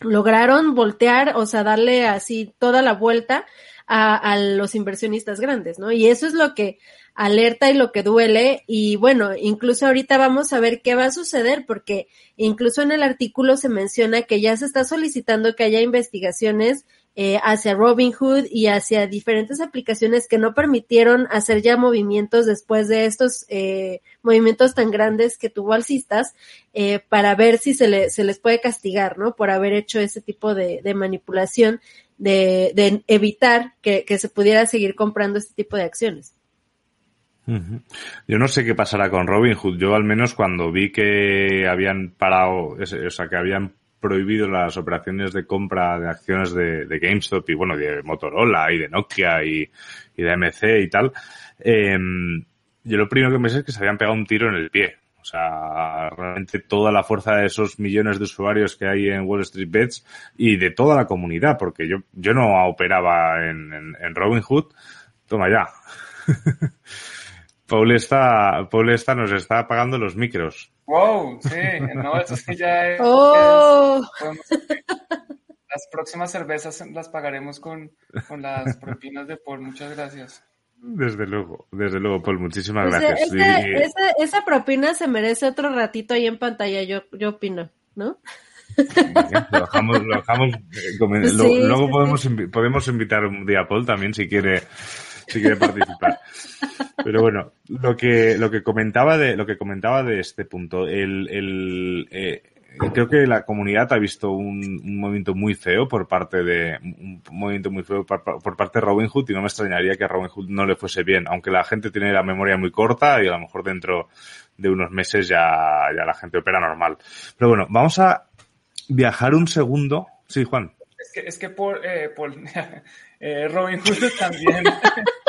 lograron voltear, o sea, darle así toda la vuelta a, los inversionistas grandes, ¿no? Y eso es lo que alerta y lo que duele. Y bueno, incluso ahorita vamos a ver qué va a suceder, porque incluso en el artículo se menciona que ya se está solicitando que haya investigaciones eh, hacia Robinhood y hacia diferentes aplicaciones que no permitieron hacer ya movimientos después de estos eh, movimientos tan grandes que tuvo alcistas eh, para ver si se, le, se les puede castigar, ¿no? Por haber hecho ese tipo de, manipulación, de, de evitar que, que se pudiera seguir comprando este tipo de acciones. Yo no sé qué pasará con Robinhood. Yo al menos cuando vi que habían parado, o sea, que habían prohibido las operaciones de compra de acciones de, GameStop y bueno, de Motorola y de Nokia y, de MC y tal, eh, yo lo primero que pensé es que se habían pegado un tiro en el pie. O sea, realmente toda la fuerza de esos millones de usuarios que hay en Wall Street Bets y de toda la comunidad, porque yo, yo no operaba en, en, en Robinhood. Toma ya. Paul está, Paul está, nos está pagando los micros. Wow, sí, no, eso sí ya es. Oh. las próximas cervezas las pagaremos con, con las propinas de Paul. Muchas gracias. Desde luego, desde luego, Paul, muchísimas gracias. Esa, sí. esa, esa, propina se merece otro ratito ahí en pantalla, yo, yo opino, ¿no? Lo dejamos, lo dejamos, eh, sí, luego sí, podemos, podemos invitar un día a Paul también si quiere si quiere participar. Pero bueno, lo que, lo que comentaba de, lo que comentaba de este punto, el, el, eh, creo que la comunidad ha visto un, un, movimiento muy feo por parte de, un movimiento muy feo por, parte de Robin Hood y no me extrañaría que a Robin Hood no le fuese bien, aunque la gente tiene la memoria muy corta y a lo mejor dentro de unos meses ya, ya la gente opera normal. Pero bueno, vamos a viajar un segundo. Sí, Juan. Es que, es que por, eh, por eh, Robin Hood también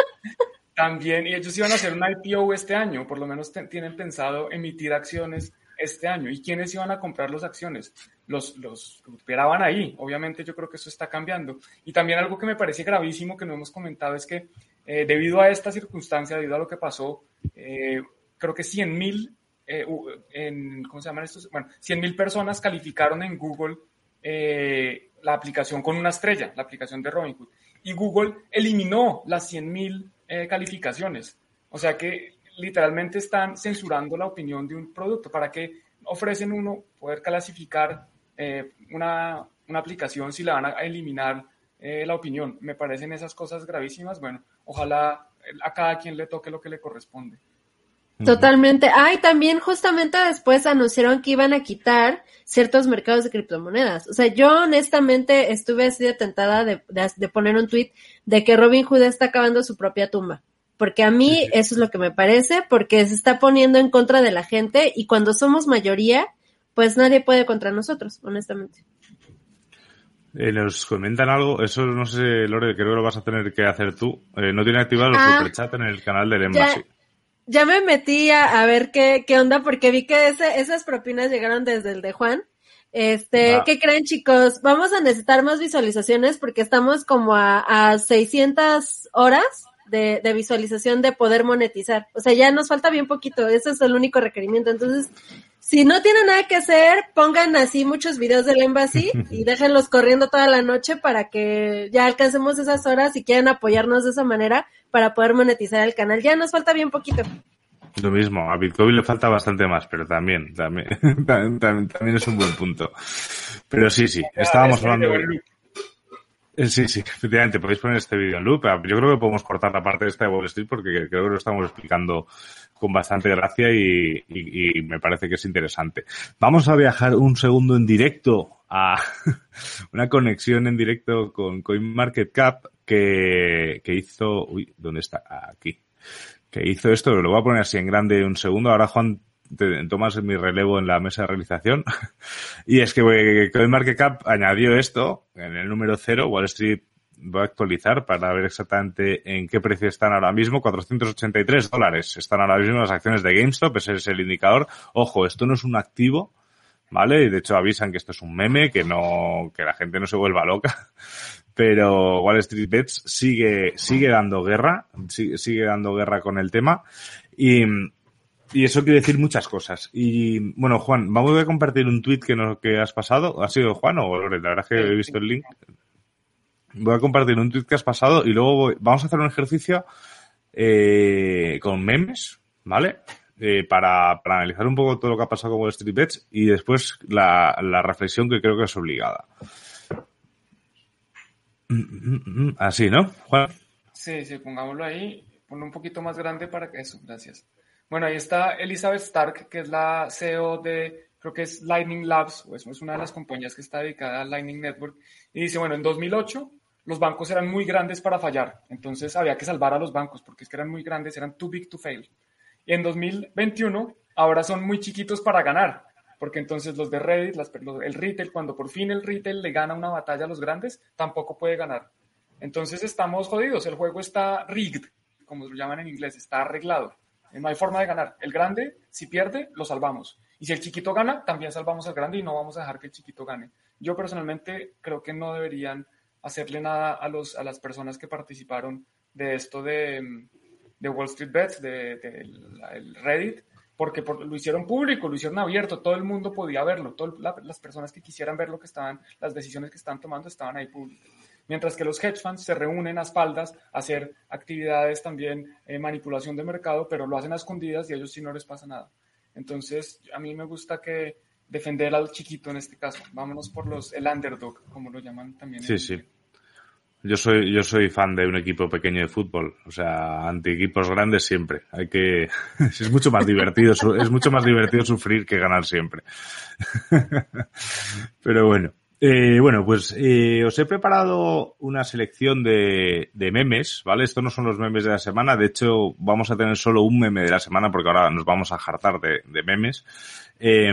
también, y ellos iban a hacer un IPO este año, por lo menos tienen pensado emitir acciones este año. ¿Y quiénes iban a comprar las acciones? Los, los operaban ahí. Obviamente yo creo que eso está cambiando. Y también algo que me parece gravísimo que no hemos comentado es que eh, debido a esta circunstancia, debido a lo que pasó, eh, creo que 100 mil, eh, ¿cómo se llaman estos? Bueno, 100 mil personas calificaron en Google la aplicación con una estrella, la aplicación de Robinhood. Y Google eliminó las 100 mil calificaciones. O sea que literalmente están censurando la opinión de un producto. ¿Para qué ofrecen uno poder clasificar eh, una, una, aplicación si la van a eliminar eh, la opinión? Me parecen esas cosas gravísimas. Bueno, ojalá a cada quien le toque lo que le corresponde. Totalmente. Ah, y también justamente después anunciaron que iban a quitar ciertos mercados de criptomonedas. O sea, yo honestamente estuve así de tentada de, de, de poner un tweet de que Robin Hood está acabando su propia tumba porque a mí eso es lo que me parece, porque se está poniendo en contra de la gente y cuando somos mayoría, pues nadie puede contra nosotros, honestamente. Eh, nos comentan algo, eso no sé, Lore, creo que lo vas a tener que hacer tú. Eh, no tiene activado los ah, superchat en el canal del Embassy. Ya, me metí a, ver qué, qué onda, porque vi que ese, esas propinas llegaron desde el de Juan. Este, ¿qué creen chicos? Vamos a necesitar más visualizaciones porque estamos como a, a 600 horas de, visualización de poder monetizar. O sea, ya nos falta bien poquito, ese es el único requerimiento. Entonces, si no tienen nada que hacer, pongan así muchos videos del Embassy y déjenlos corriendo toda la noche para que ya alcancemos esas horas y quieran apoyarnos de esa manera para poder monetizar el canal. Ya nos falta bien poquito. Lo mismo, a Bitcoin le falta bastante más, pero también, también, también, también es un buen punto. Pero sí, sí, estábamos hablando de... Eh, sí, sí, efectivamente, podéis poner este vídeo en loop. Yo creo que podemos cortar la parte de esta de Wall Street porque creo que lo estamos explicando con bastante gracia y, me parece que es interesante. Vamos a viajar un segundo en directo a una conexión en directo con CoinMarketCap que, que hizo, uy, ¿dónde está? Aquí. Que hizo esto, lo voy a poner así en grande un segundo. Ahora Juan tomas mi relevo en la mesa de realización. y es que CoinMarketCap añadió esto en el número cero, Wall Street voy a actualizar para ver exactamente en qué precio están ahora mismo. 483 dólares están ahora mismo las acciones de GameStop, ese es el indicador. Ojo, esto no es un activo, ¿vale? Y de hecho avisan que esto es un meme, que no, que la gente no se vuelva loca. Pero Wall Street Bets sigue, sigue dando guerra, sigue, sigue dando guerra con el tema. Y, y eso quiere decir muchas cosas. Y bueno, Juan, vamos a compartir un tweet que, nos, que has pasado. ¿Ha sido Juan o Lore? La verdad es que he visto el link. Voy a compartir un tweet que has pasado y luego vamos a hacer un ejercicio eh, con memes, ¿vale? Eh, para, para, analizar un poco todo lo que ha pasado con Wall Street Bets y después la, la reflexión que creo que es obligada. Así, ¿no, Juan? Sí, sí, pongámoslo ahí. Ponlo un poquito más grande para que eso, gracias. Bueno, ahí está Elizabeth Stark, que es la CEO de, creo que es Lightning Labs, o es una de las compañías que está dedicada a Lightning Network, y dice, bueno, en 2008 los bancos eran muy grandes para fallar, entonces había que salvar a los bancos porque es que eran muy grandes, eran too big to fail. Y en 2021 ahora son muy chiquitos para ganar, porque entonces los de Reddit, el retail, cuando por fin el retail le gana una batalla a los grandes, tampoco puede ganar. Entonces estamos jodidos, el juego está rigged, como lo llaman en inglés, está arreglado. No hay forma de ganar. El grande, si pierde, lo salvamos. Y si el chiquito gana, también salvamos al grande y no vamos a dejar que el chiquito gane. Yo personalmente creo que no deberían hacerle nada a, los, a las personas que participaron de esto de, de Wall Street Bets, de, Reddit, porque lo hicieron público, lo hicieron abierto, todo el mundo podía verlo, todas las personas que quisieran ver lo que estaban, las decisiones que están tomando estaban ahí públicas mientras que los hedge funds se reúnen a espaldas a hacer actividades también, eh, manipulación de mercado, pero lo hacen a escondidas y a ellos sí no les pasa nada. Entonces, a mí me gusta que defender al chiquito en este caso. Vámonos por los el underdog, como lo llaman también. Sí, sí. Yo soy, yo soy fan de un equipo pequeño de fútbol, o sea, anti equipos grandes siempre. Hay que, es mucho más divertido, es mucho más divertido sufrir que ganar siempre. Pero bueno. Eh, bueno, pues eh, os he preparado una selección de, de, memes, ¿vale? Estos no son los memes de la semana, de hecho vamos a tener solo un meme de la semana porque ahora nos vamos a jartar de, de memes. Eh,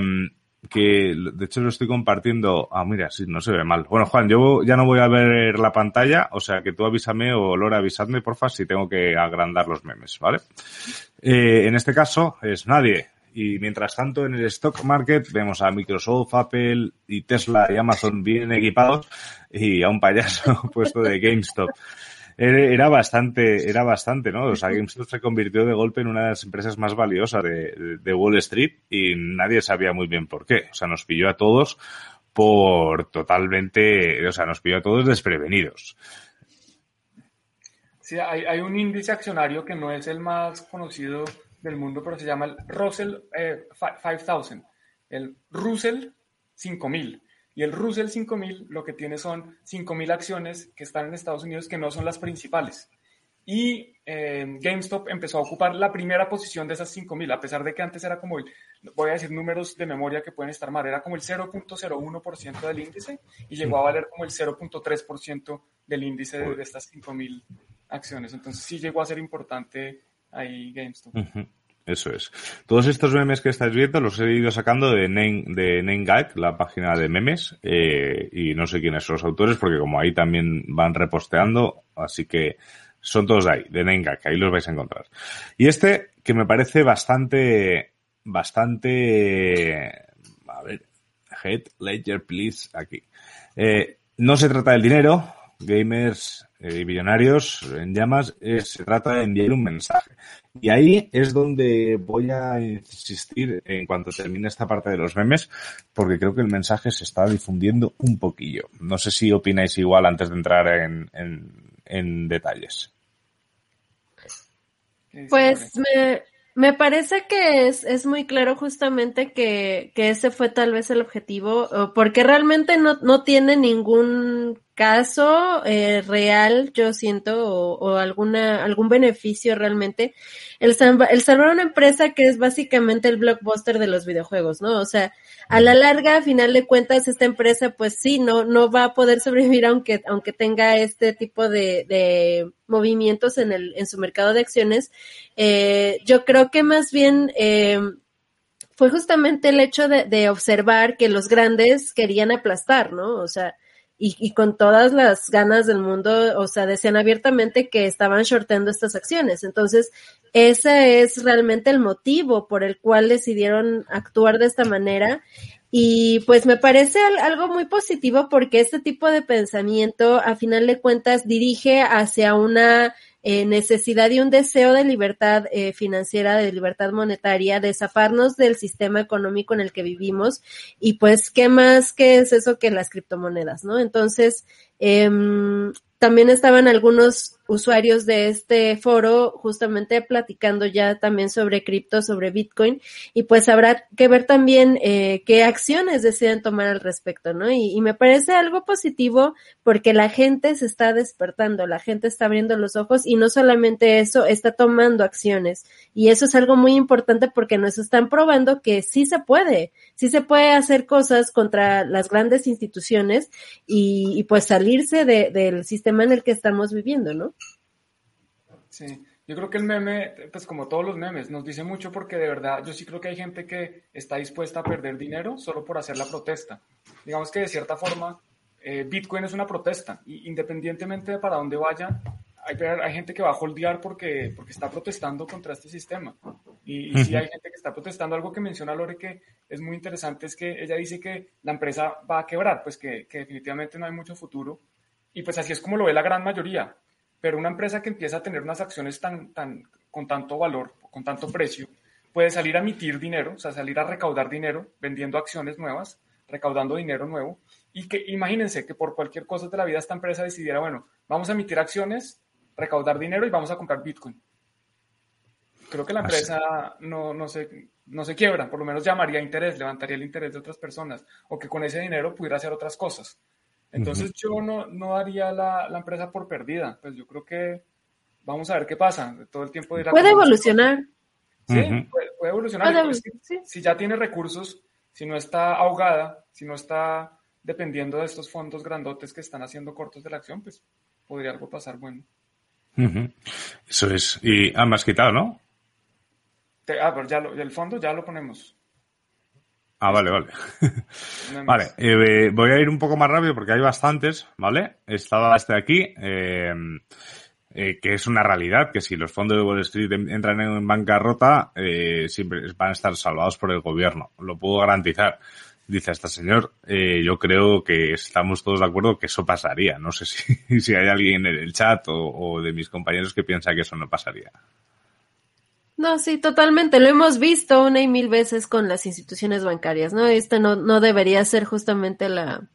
que de hecho lo estoy compartiendo. Ah, mira, sí, no se ve mal. Bueno, Juan, yo ya no voy a ver la pantalla, o sea que tú avísame o Lora avisadme, porfa, si tengo que agrandar los memes, ¿vale? Eh, en este caso es nadie. Y mientras tanto, en el stock market vemos a Microsoft, Apple y Tesla y Amazon bien equipados y a un payaso puesto de GameStop era bastante, era bastante, ¿no? O sea, GameStop se convirtió de golpe en una de las empresas más valiosas de, de, Wall Street y nadie sabía muy bien por qué. O sea, nos pilló a todos por totalmente, o sea, nos pilló a todos desprevenidos. Sí, hay, hay un índice accionario que no es el más conocido del mundo, pero se llama el Russell eh, 5000, el Russell 5000. Y el Russell 5000 lo que tiene son 5000 acciones que están en Estados Unidos que no son las principales. Y eh, GameStop empezó a ocupar la primera posición de esas 5000, a pesar de que antes era como el, voy a decir números de memoria que pueden estar mal, era como el 0.01% del índice y llegó a valer como el 0.3% del índice de, estas 5000 acciones. Entonces sí llegó a ser importante ahí GameStop. Eso es. Todos estos memes que estáis viendo los he ido sacando de Name, de la página de memes, eh, y no sé quiénes son los autores porque como ahí también van reposteando, así que son todos ahí, de NameGag, ahí los vais a encontrar. Y este, que me parece bastante, bastante, a ver, Head Ledger, please, aquí. Eh, no se trata del dinero, gamers y billonarios en llamas, se trata de enviar un mensaje. Y ahí es donde voy a insistir en cuanto termine esta parte de los memes, porque creo que el mensaje se está difundiendo un poquillo. No sé si opináis igual antes de entrar en, en, detalles. Pues me, me parece que es, es muy claro justamente que, que ese fue tal vez el objetivo, porque realmente no, no tiene ningún caso eh, real, yo siento, o, alguna, algún beneficio realmente, el, el salvar una empresa que es básicamente el blockbuster de los videojuegos, ¿no? O sea, a la larga, a final de cuentas, esta empresa, pues sí, no, no va a poder sobrevivir aunque, aunque tenga este tipo de, de movimientos en el, en su mercado de acciones. Eh, yo creo que más bien, eh, fue justamente el hecho de observar que los grandes querían aplastar, ¿no? O sea, y, y, con todas las ganas del mundo, o sea, decían abiertamente que estaban shortando estas acciones. Entonces, ese es realmente el motivo por el cual decidieron actuar de esta manera. Y pues me parece algo muy positivo porque este tipo de pensamiento, a final de cuentas, dirige hacia una eh, necesidad y un deseo de libertad eh, financiera, de libertad monetaria, de zafarnos del sistema económico en el que vivimos y pues qué más que es eso que las criptomonedas, ¿no? Entonces, eh, también estaban algunos usuarios de este foro justamente platicando ya también sobre cripto, sobre Bitcoin, y pues habrá que ver también eh, qué acciones deciden tomar al respecto, ¿no? Y, me parece algo positivo porque la gente se está despertando, la gente está abriendo los ojos y no solamente eso, está tomando acciones. Y eso es algo muy importante porque nos están probando que sí se puede, sí se puede hacer cosas contra las grandes instituciones y, y pues salirse de, del sistema en el que estamos viviendo, ¿no? Sí, yo creo que el meme, pues como todos los memes, nos dice mucho porque de verdad yo sí creo que hay gente que está dispuesta a perder dinero solo por hacer la protesta. Digamos que de cierta forma eh, Bitcoin es una protesta y independientemente de para dónde vaya, hay, hay gente que va a holdear porque, porque está protestando contra este sistema. Y, y sí hay gente que está protestando. Algo que menciona Lore que es muy interesante es que ella dice que la empresa va a quebrar, pues que, que definitivamente no hay mucho futuro. Y pues así es como lo ve la gran mayoría. Pero una empresa que empieza a tener unas acciones tan, tan, con tanto valor, con tanto precio, puede salir a emitir dinero, o sea, salir a recaudar dinero vendiendo acciones nuevas, recaudando dinero nuevo. Y que imagínense que por cualquier cosa de la vida esta empresa decidiera, bueno, vamos a emitir acciones, recaudar dinero y vamos a comprar Bitcoin. Creo que la empresa no, no, se, no se quiebra, por lo menos llamaría interés, levantaría el interés de otras personas, o que con ese dinero pudiera hacer otras cosas. Entonces yo no, no daría la, la, empresa por perdida. Pues yo creo que vamos a ver qué pasa. Todo el tiempo dirá Puede evolucionar. Sí, puede, puede, evolucionar. Puede, si, sí. si, ya tiene recursos, si no está ahogada, si no está dependiendo de estos fondos grandotes que están haciendo cortos de la acción, pues podría algo pasar bueno. Uh -huh. Eso es. Y ah, me has quitado, ¿no? Te, ah, pero ya lo, el fondo ya lo ponemos. Ah, vale, vale. vale, eh, voy a ir un poco más rápido porque hay bastantes, ¿vale? Estaba este aquí, eh, eh, que es una realidad, que si los fondos de Wall Street entran en bancarrota, eh, siempre van a estar salvados por el gobierno. Lo puedo garantizar. Dice este señor, eh, yo creo que estamos todos de acuerdo que eso pasaría. No sé si, si hay alguien en el chat o, o de mis compañeros que piensa que eso no pasaría. No, sí, totalmente. Lo hemos visto una y mil veces con las instituciones bancarias, ¿no? Este no, no debería ser justamente la,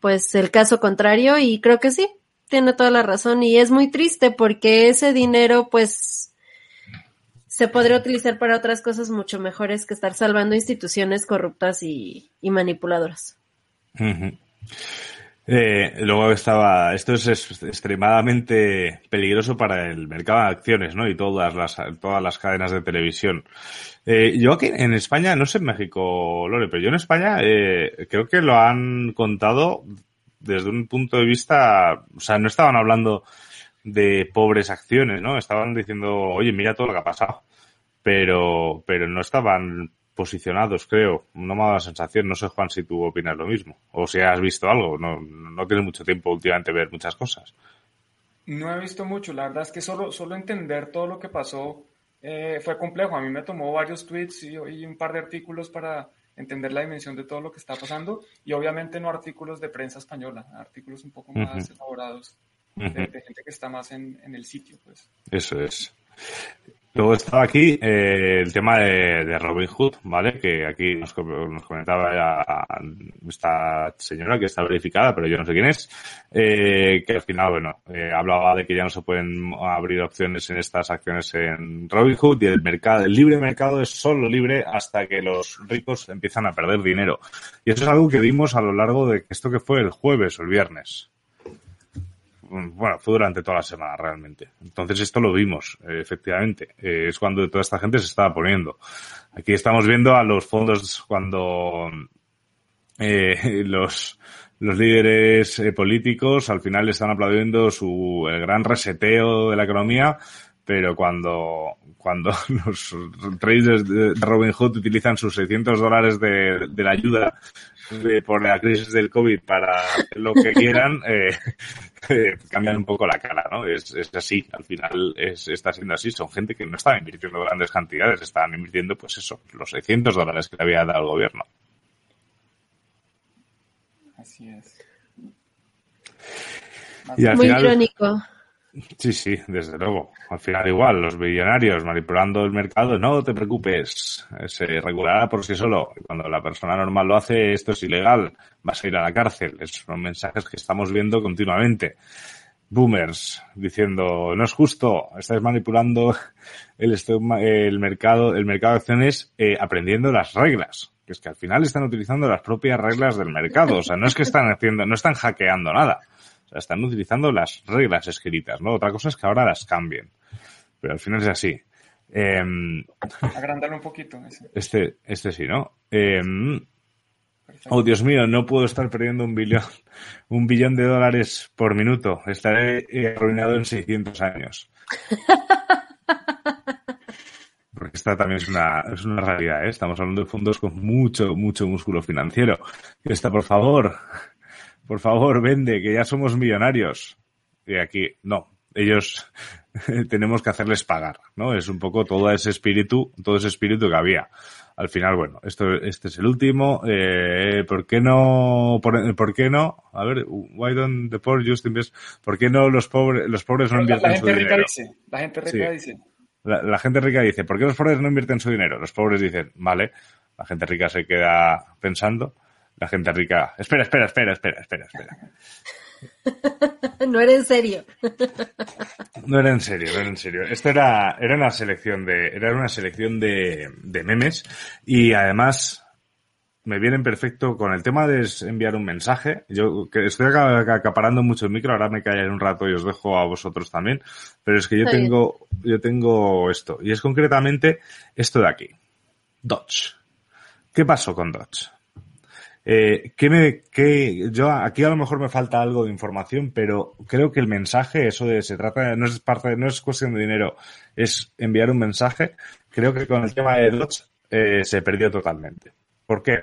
pues el caso contrario y creo que sí, tiene toda la razón y es muy triste porque ese dinero, pues, se podría utilizar para otras cosas mucho mejores que estar salvando instituciones corruptas y, y manipuladoras. Eh, luego estaba, esto es extremadamente peligroso para el mercado de acciones, ¿no? Y todas las, todas las cadenas de televisión. Eh, yo aquí en España, no sé en México, Lore, pero yo en España eh, creo que lo han contado desde un punto de vista, o sea, no estaban hablando de pobres acciones, ¿no? Estaban diciendo, oye, mira todo lo que ha pasado. Pero, pero no estaban posicionados, creo. No me ha dado la sensación. No sé, Juan, si tú opinas lo mismo. O si has visto algo. No, no tienes mucho tiempo últimamente ver muchas cosas. No he visto mucho. La verdad es que solo, solo entender todo lo que pasó eh, fue complejo. A mí me tomó varios tweets y, y, un par de artículos para entender la dimensión de todo lo que está pasando. Y obviamente no artículos de prensa española, artículos un poco más uh -huh. elaborados de, de, gente que está más en, en el sitio. Pues. Eso es. Luego estaba aquí eh, el tema de, de, Robin Hood, ¿vale? Que aquí nos, comentaba ya esta señora que está verificada, pero yo no sé quién es, eh, que al final, bueno, eh, hablaba de que ya no se pueden abrir opciones en estas acciones en Robin Hood y el mercado, el libre mercado es solo libre hasta que los ricos empiezan a perder dinero. Y eso es algo que vimos a lo largo de esto que fue el jueves o el viernes bueno, fue durante toda la semana realmente. Entonces esto lo vimos, eh, efectivamente. Eh, es cuando toda esta gente se estaba poniendo. Aquí estamos viendo a los fondos cuando eh, los, los líderes políticos al final están aplaudiendo su el gran reseteo de la economía, pero cuando cuando los traders de Robin Hood utilizan sus 600 dólares de, de la ayuda de, por la crisis del COVID para lo que quieran, eh, eh, cambian un poco la cara, ¿no? Es, es así, al final es, está siendo así. Son gente que no está invirtiendo grandes cantidades, están invirtiendo, pues eso, los 600 dólares que le había dado el gobierno. Así es. Y al Muy final, irónico. Sí, sí, desde luego. Al final igual, los billonarios manipulando el mercado, no te preocupes, se regulará por sí solo. Cuando la persona normal lo hace, esto es ilegal, vas a ir a la cárcel. Esos son mensajes que estamos viendo continuamente. Boomers diciendo, no es justo, estáis manipulando el, el mercado, el mercado de acciones eh, aprendiendo las reglas. Que es que al final están utilizando las propias reglas del mercado. O sea, no es que están haciendo, no están hackeando nada están utilizando las reglas escritas, ¿no? Otra cosa es que ahora las cambien. Pero al final es así. Eh, Agrandarlo un poquito. Ese. Este, este sí, ¿no? Eh, oh, Dios mío, no puedo estar perdiendo un billón, un billón de dólares por minuto. Estaré arruinado en 600 años. Porque esta también es una, es una realidad, ¿eh? Estamos hablando de fondos con mucho, mucho músculo financiero. Esta, por favor, por favor, vende, que ya somos millonarios. Y aquí, no, ellos tenemos que hacerles pagar, ¿no? Es un poco todo ese espíritu, todo ese espíritu que había. Al final, bueno, esto, este es el último. Eh, ¿Por qué no, por, por, qué no? A ver, why don't the poor just invest? ¿Por qué no los pobres, los pobres no invierten la, la su gente dinero? Rica dice, la gente rica sí. dice. La, la, gente rica dice, ¿por qué los pobres no invierten su dinero? Los pobres dicen, vale. La gente rica se queda pensando la gente rica. Espera, espera, espera, espera, espera, espera. no era en serio. no era en serio, no era en serio. Esto era, era una selección de, era una selección de, de memes y además me vienen perfecto con el tema de enviar un mensaje. Yo que estoy acaparando mucho el micro, ahora me callaré un rato y os dejo a vosotros también. Pero es que yo Está tengo, bien. yo tengo esto. Y es concretamente esto de aquí. Dodge. ¿Qué pasó con Dodge? Eh, ¿qué me, qué, yo aquí a lo mejor me falta algo de información, pero creo que el mensaje, eso de se trata, no es parte, no es cuestión de dinero, es enviar un mensaje. Creo que con el tema de Dodge eh, se perdió totalmente. ¿Por qué?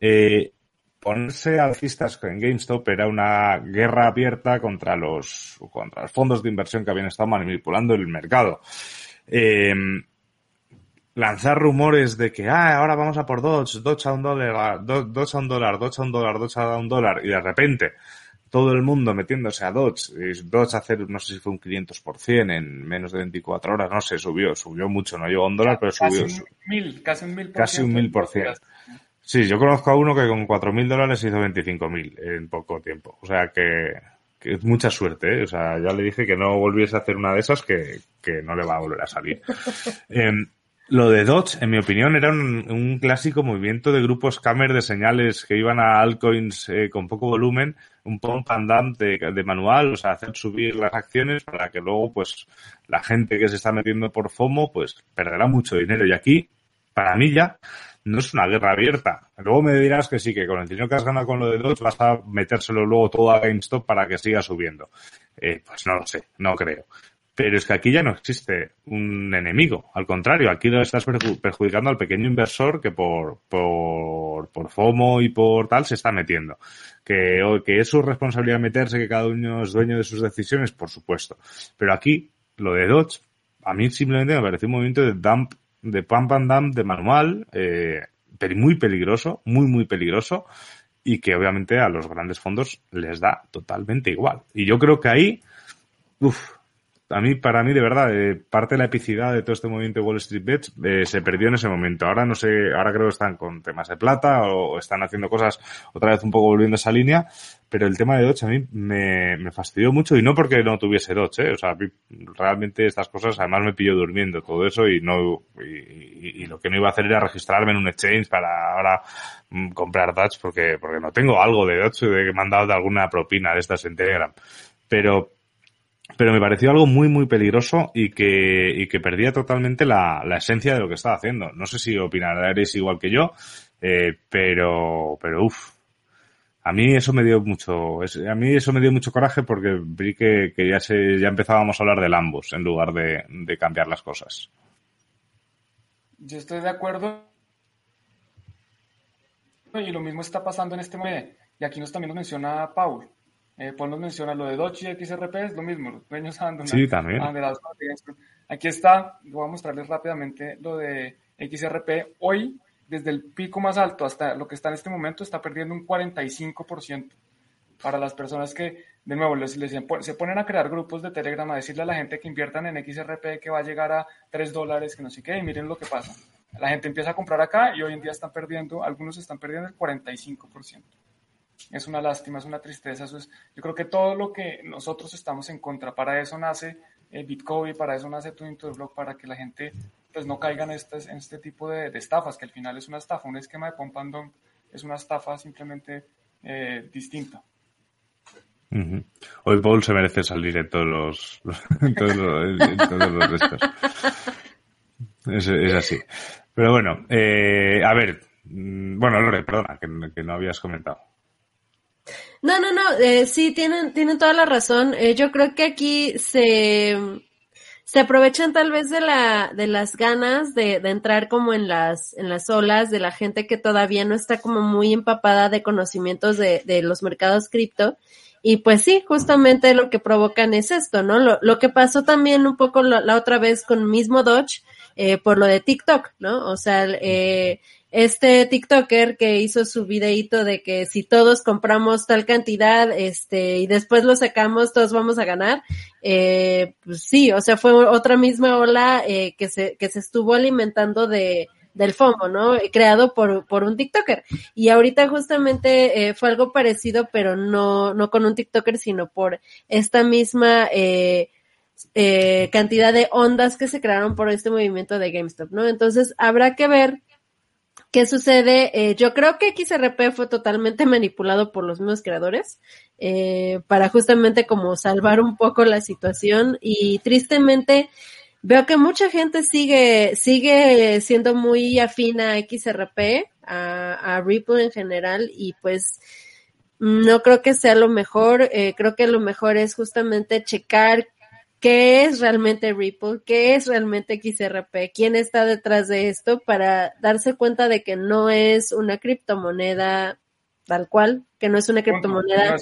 Eh, ponerse alcistas en GameStop era una guerra abierta contra los, contra los fondos de inversión que habían estado manipulando el mercado. Eh, lanzar rumores de que, ah, ahora vamos a por Dodge, Dodge a un dólar, Dodge a un dólar, Dodge a un dólar, Dodge a un dólar, y de repente todo el mundo metiéndose a Dodge, y Dodge hacer, no sé si fue un 500% en menos de 24 horas, no sé, subió, subió mucho, no llegó a un dólar, pero subió. Casi un mil, casi un mil por Casi un mil por ciento. Sí, yo conozco a uno que con 4.000 dólares hizo 25.000 en poco tiempo. O sea que, que es mucha suerte, ¿eh? O sea, ya le dije que no volviese a hacer una de esas que, que no le va a volver a salir. eh, lo de Dodge, en mi opinión, era un, un, clásico movimiento de grupos scammer de señales que iban a altcoins eh, con poco volumen, un pump and dump de, de, manual, o sea, hacer subir las acciones para que luego, pues, la gente que se está metiendo por FOMO, pues, perderá mucho dinero. Y aquí, para mí ya, no es una guerra abierta. Luego me dirás que sí, que con el dinero que has ganado con lo de Dodge vas a metérselo luego todo a GameStop para que siga subiendo. Eh, pues no lo sé, no creo. Pero es que aquí ya no existe un enemigo. Al contrario, aquí lo estás perjudicando al pequeño inversor que por, por, por FOMO y por tal se está metiendo. Que, que es su responsabilidad meterse, que cada uno es dueño de sus decisiones, por supuesto. Pero aquí, lo de Dodge, a mí simplemente me parece un movimiento de dump, de pump and dump de manual, eh, muy peligroso, muy, muy peligroso, y que obviamente a los grandes fondos les da totalmente igual. Y yo creo que ahí, uff, a mí, para mí, de verdad, eh, parte de la epicidad de todo este movimiento de Wall Street Bets eh, se perdió en ese momento. Ahora no sé, ahora creo que están con temas de plata o, están haciendo cosas otra vez un poco volviendo a esa línea, pero el tema de Dodge a mí me, me fastidió mucho y no porque no tuviese Dodge, ¿eh? o sea, realmente estas cosas además me pilló durmiendo todo eso y no, y, y, y, lo que no iba a hacer era registrarme en un exchange para ahora mm, comprar Dodge porque, porque no tengo algo de Dodge de que me han dado de alguna propina de estas en Telegram. Pero, pero me pareció algo muy, muy peligroso y que, y que perdía totalmente la, la esencia de lo que estaba haciendo. No sé si opinaréis igual que yo, eh, pero, pero uff. A mí eso me dio mucho, a mí eso me dio mucho coraje porque vi que, que ya se, ya empezábamos a hablar de ambos en lugar de, de cambiar las cosas. Yo estoy de acuerdo. Y lo mismo está pasando en este momento. Y aquí nos también nos menciona Paul. Eh, pues nos menciona lo de Dochi y XRP, es lo mismo, los dueños abandonan, sí, también. Aquí está, voy a mostrarles rápidamente lo de XRP. Hoy, desde el pico más alto hasta lo que está en este momento, está perdiendo un 45%. Para las personas que, de nuevo, les, les, se ponen a crear grupos de Telegram a decirle a la gente que inviertan en XRP que va a llegar a 3 dólares, que no sé qué, y miren lo que pasa. La gente empieza a comprar acá y hoy en día están perdiendo, algunos están perdiendo el 45% es una lástima, es una tristeza. Eso es, yo creo que todo lo que nosotros estamos en contra, para eso nace eh, Bitcoin, para eso nace tu Block, para que la gente pues no caiga en este, este tipo de, estafas, que al final es una estafa, un esquema de pump and dump es una estafa simplemente eh, distinta. Hoy Paul se merece salir en todos los, todos los, restos. Es, es, así. Pero bueno, eh, a ver, mm, bueno, Lore, perdona, que no habías comentado. No, no, no, eh, sí, tienen, tienen toda la razón. Eh, yo creo que aquí se, se aprovechan tal vez de la, de las ganas de, de entrar como en las, en las olas de la gente que todavía no está como muy empapada de conocimientos de, de los mercados cripto. Y pues sí, justamente lo que provocan es esto, ¿no? Lo, lo que pasó también un poco la, la otra vez con mismo Dodge, eh, por lo de TikTok, ¿no? O sea, eh, este TikToker que hizo su videíto de que si todos compramos tal cantidad, este, y después lo sacamos, todos vamos a ganar, eh, pues sí, o sea, fue otra misma ola eh, que se, que se estuvo alimentando de, del FOMO, ¿no? Creado por, por un TikToker. Y ahorita justamente eh, fue algo parecido, pero no, no con un TikToker, sino por esta misma, eh, eh, cantidad de ondas que se crearon por este movimiento de GameStop, ¿no? Entonces habrá que ver ¿Qué sucede? Eh, yo creo que XRP fue totalmente manipulado por los mismos creadores eh, para justamente como salvar un poco la situación y tristemente veo que mucha gente sigue sigue siendo muy afina a XRP, a, Ripple en general y pues no creo que sea lo mejor. Eh, creo que lo mejor es justamente checar qué es realmente Ripple, qué es realmente XRP, quién está detrás de esto para darse cuenta de que no es una criptomoneda tal cual, que no es una criptomoneda.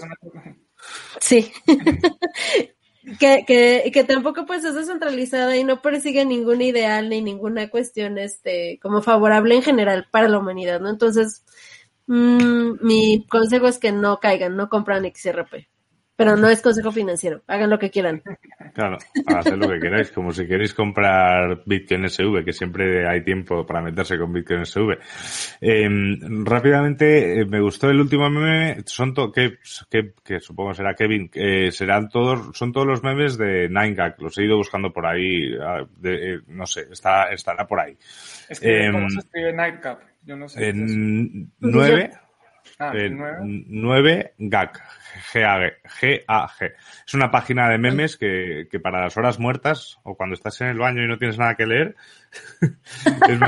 Sí. que, que, que tampoco pues es descentralizada y no persigue ningún ideal ni ninguna cuestión este como favorable en general para la humanidad, ¿no? Entonces, mmm, mi consejo es que no caigan, no compran XRP pero no es consejo financiero. Hagan lo que quieran. Claro, haced lo que queráis, como si queréis comprar Bitcoin SV, que siempre hay tiempo para meterse con Bitcoin SV. Em, rápidamente, eh, me gustó el último meme, son to que, que, que, supongo será Kevin, eh, serán todos, son todos los memes de 9gag, los he ido buscando por ahí, ah, de, eh, no sé, está, estará por ahí. Es que, ¿cómo em, se escribe Nightcap? Yo no sé. En 9, Ah, 9 GAG, G-A-G. Es una página de memes que, que, para las horas muertas o cuando estás en el baño y no tienes nada que leer, es,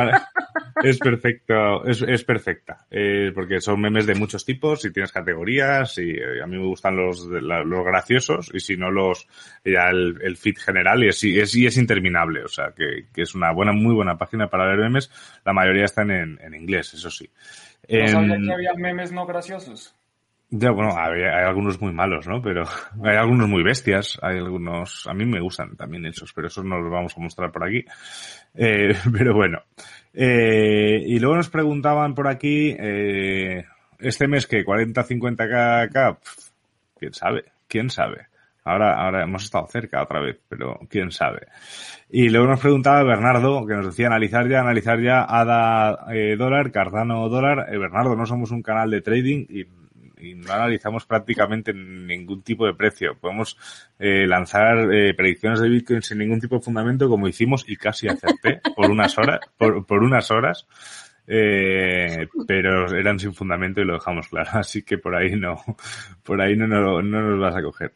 es, perfecto, es, es perfecta. Eh, porque son memes de muchos tipos y tienes categorías y eh, a mí me gustan los, los graciosos y si no los, ya el, el feed general y es, es, y es interminable. O sea, que, que, es una buena, muy buena página para ver memes. La mayoría están en, en inglés, eso sí. No sabía que había memes no graciosos. Ya, bueno, hay, hay, algunos muy malos, ¿no? Pero hay algunos muy bestias, hay algunos, a mí me gustan también esos, pero esos no los vamos a mostrar por aquí. Eh, pero bueno. Eh, y luego nos preguntaban por aquí, eh, este mes que 40, 50 k, quién sabe, quién sabe. Ahora, ahora hemos estado cerca otra vez, pero quién sabe. Y luego nos preguntaba Bernardo, que nos decía analizar ya, analizar ya ADA eh, dólar, Cardano dólar. Eh, Bernardo, no somos un canal de trading y, y, no analizamos prácticamente ningún tipo de precio. Podemos eh, lanzar eh, predicciones de Bitcoin sin ningún tipo de fundamento, como hicimos y casi acerté por unas horas, por, por unas horas. Eh, pero eran sin fundamento y lo dejamos claro, así que por ahí no, por ahí no, no, no nos vas a coger.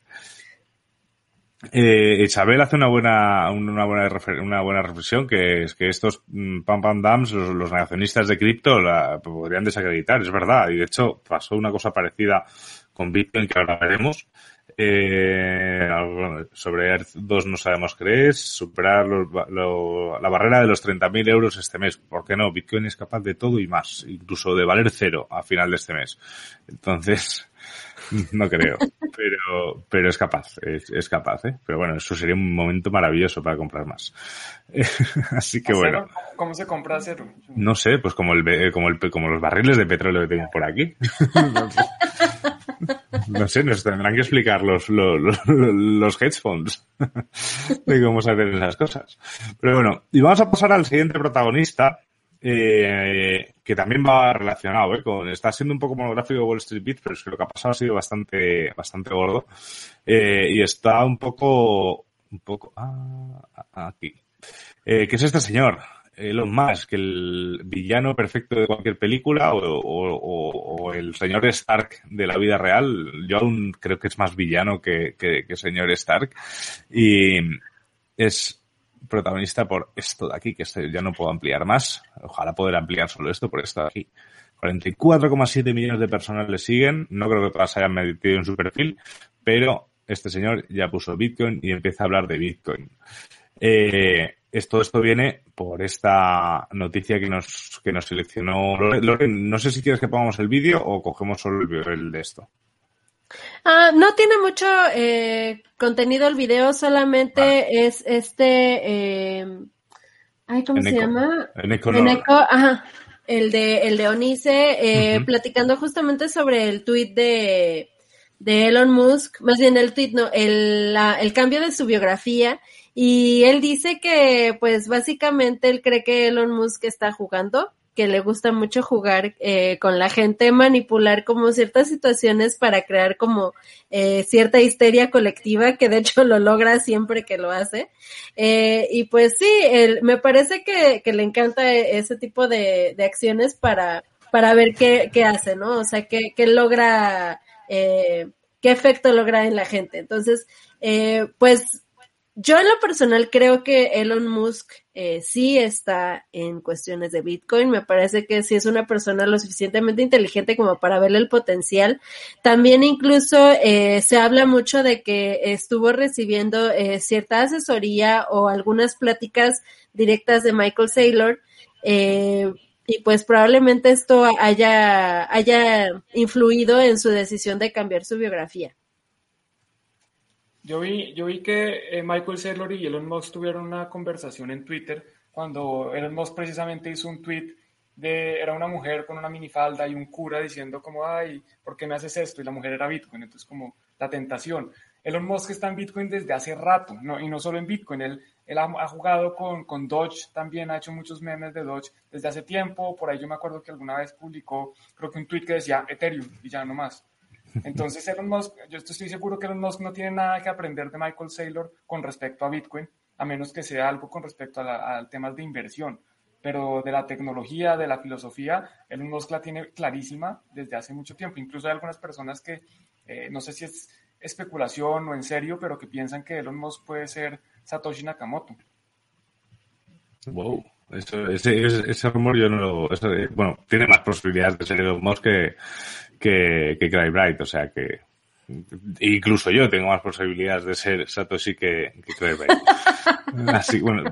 Eh, Isabel hace una buena, una buena, una buena reflexión que es que estos mm, pam pam dams, los, los negacionistas de cripto, la podrían desacreditar, es verdad. Y de hecho pasó una cosa parecida con Bitcoin que ahora veremos. Eh, sobre ERC 2 no sabemos qué es, superar la barrera de los 30.000 euros este mes. ¿Por qué no? Bitcoin es capaz de todo y más, incluso de valer cero a final de este mes. Entonces, No creo, pero, pero es capaz, es, es, capaz, ¿eh? Pero bueno, eso sería un momento maravilloso para comprar más. Así que bueno. ¿Cómo se compra acero? No sé, pues como el, como el, como los barriles de petróleo que tengo por aquí. no sé, nos tendrán que explicar los, los, los hedge funds de cómo se hacen esas cosas. Pero bueno, y vamos a pasar al siguiente protagonista, eh, que también va relacionado, ¿eh? Con, está siendo un poco monográfico Wall Street Beat, pero es que lo que ha pasado ha sido bastante, bastante gordo. Eh, y está un poco, un poco, ah, aquí. Eh, ¿Qué es este señor? Elon Musk, el villano perfecto de cualquier película o, o, o, o, el señor Stark de la vida real. Yo aún creo que es más villano que, que, que señor Stark. Y es protagonista por esto de aquí, que este ya no puedo ampliar más. Ojalá poder ampliar solo esto por esto de aquí. 44,7 millones de personas le siguen. No creo que todas hayan metido en su perfil, pero este señor ya puso Bitcoin y empieza a hablar de Bitcoin. Eh, esto, esto viene por esta noticia que nos, que nos seleccionó Loren. No sé si quieres que pongamos el vídeo o cogemos solo el, el de esto. Ah, no tiene mucho eh, contenido el video, solamente vale. es este, eh, ay, ¿cómo Eneco. se llama? Eneco, Eneco, ajá, el de, el de Onice, eh, uh -huh. platicando justamente sobre el tweet de, de Elon Musk, más bien el tweet, no, el, la, el cambio de su biografía, y él dice que, pues, básicamente él cree que Elon Musk está jugando, que le gusta mucho jugar eh, con la gente, manipular como ciertas situaciones para crear como eh, cierta histeria colectiva, que de hecho lo logra siempre que lo hace. Eh, y pues sí, él, me parece que, que, le encanta ese tipo de, de acciones para, para ver qué, qué, hace, ¿no? O sea, qué, qué logra, eh, qué efecto logra en la gente. Entonces, eh, pues yo en lo personal creo que Elon Musk eh, sí está en cuestiones de Bitcoin. Me parece que sí es una persona lo suficientemente inteligente como para ver el potencial. También incluso eh, se habla mucho de que estuvo recibiendo eh, cierta asesoría o algunas pláticas directas de Michael Saylor. Eh, y pues probablemente esto haya, haya influido en su decisión de cambiar su biografía. Yo vi, yo vi que eh, Michael Saylor y Elon Musk tuvieron una conversación en Twitter cuando Elon Musk precisamente hizo un tweet de, era una mujer con una minifalda y un cura diciendo como, ay, ¿por qué me haces esto? Y la mujer era Bitcoin, entonces como la tentación. Elon Musk está en Bitcoin desde hace rato, no, y no solo en Bitcoin, él, él ha, jugado con, con Doge, también ha hecho muchos memes de Doge desde hace tiempo, por ahí yo me acuerdo que alguna vez publicó, creo que un tweet que decía Ethereum y ya no más. Entonces, Elon Musk, yo estoy seguro que Elon Musk no tiene nada que aprender de Michael Saylor con respecto a Bitcoin, a menos que sea algo con respecto a, temas de inversión. Pero de la tecnología, de la filosofía, Elon Musk la tiene clarísima desde hace mucho tiempo. Incluso hay algunas personas que, eh, no sé si es especulación o en serio, pero que piensan que Elon Musk puede ser Satoshi Nakamoto. Wow. Eso, ese, rumor yo no lo... bueno, tiene más posibilidades de ser Elon Musk que, que, que Cry Bright, o sea que incluso yo tengo más posibilidades de ser Satoshi que, que Cry Bright. Así, bueno,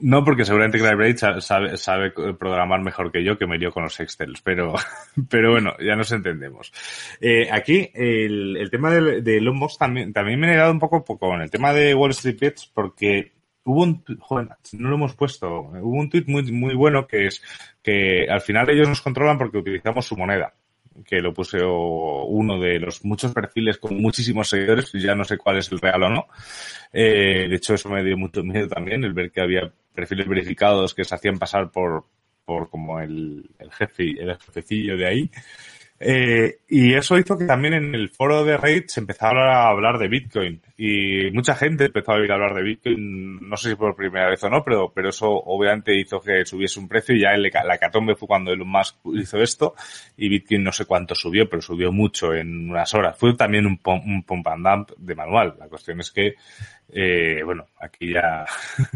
no porque seguramente Cry Bright sabe, sabe, programar mejor que yo, que me dio con los Excels, pero, pero bueno, ya nos entendemos. Eh, aquí, el, el tema de, de Elon Musk también, también me he dado un poco, poco con el tema de Wall Street Bets, porque hubo un, joder, no lo hemos puesto, hubo un tweet muy, muy bueno que es que al final ellos nos controlan porque utilizamos su moneda que lo puse uno de los muchos perfiles con muchísimos seguidores, ya no sé cuál es el real o no. Eh, de hecho, eso me dio mucho miedo también, el ver que había perfiles verificados que se hacían pasar por, por como el, el jefe, el jefecillo de ahí. Eh, y eso hizo que también en el foro de Reddit se empezara a hablar de Bitcoin. Y mucha gente empezó a oír hablar de Bitcoin, no sé si por primera vez o no, pero, pero eso obviamente hizo que subiese un precio y ya el, la catombe fue cuando Elon Musk hizo esto y Bitcoin no sé cuánto subió, pero subió mucho en unas horas. Fue también un, un pump and dump de manual. La cuestión es que eh, bueno, aquí ya,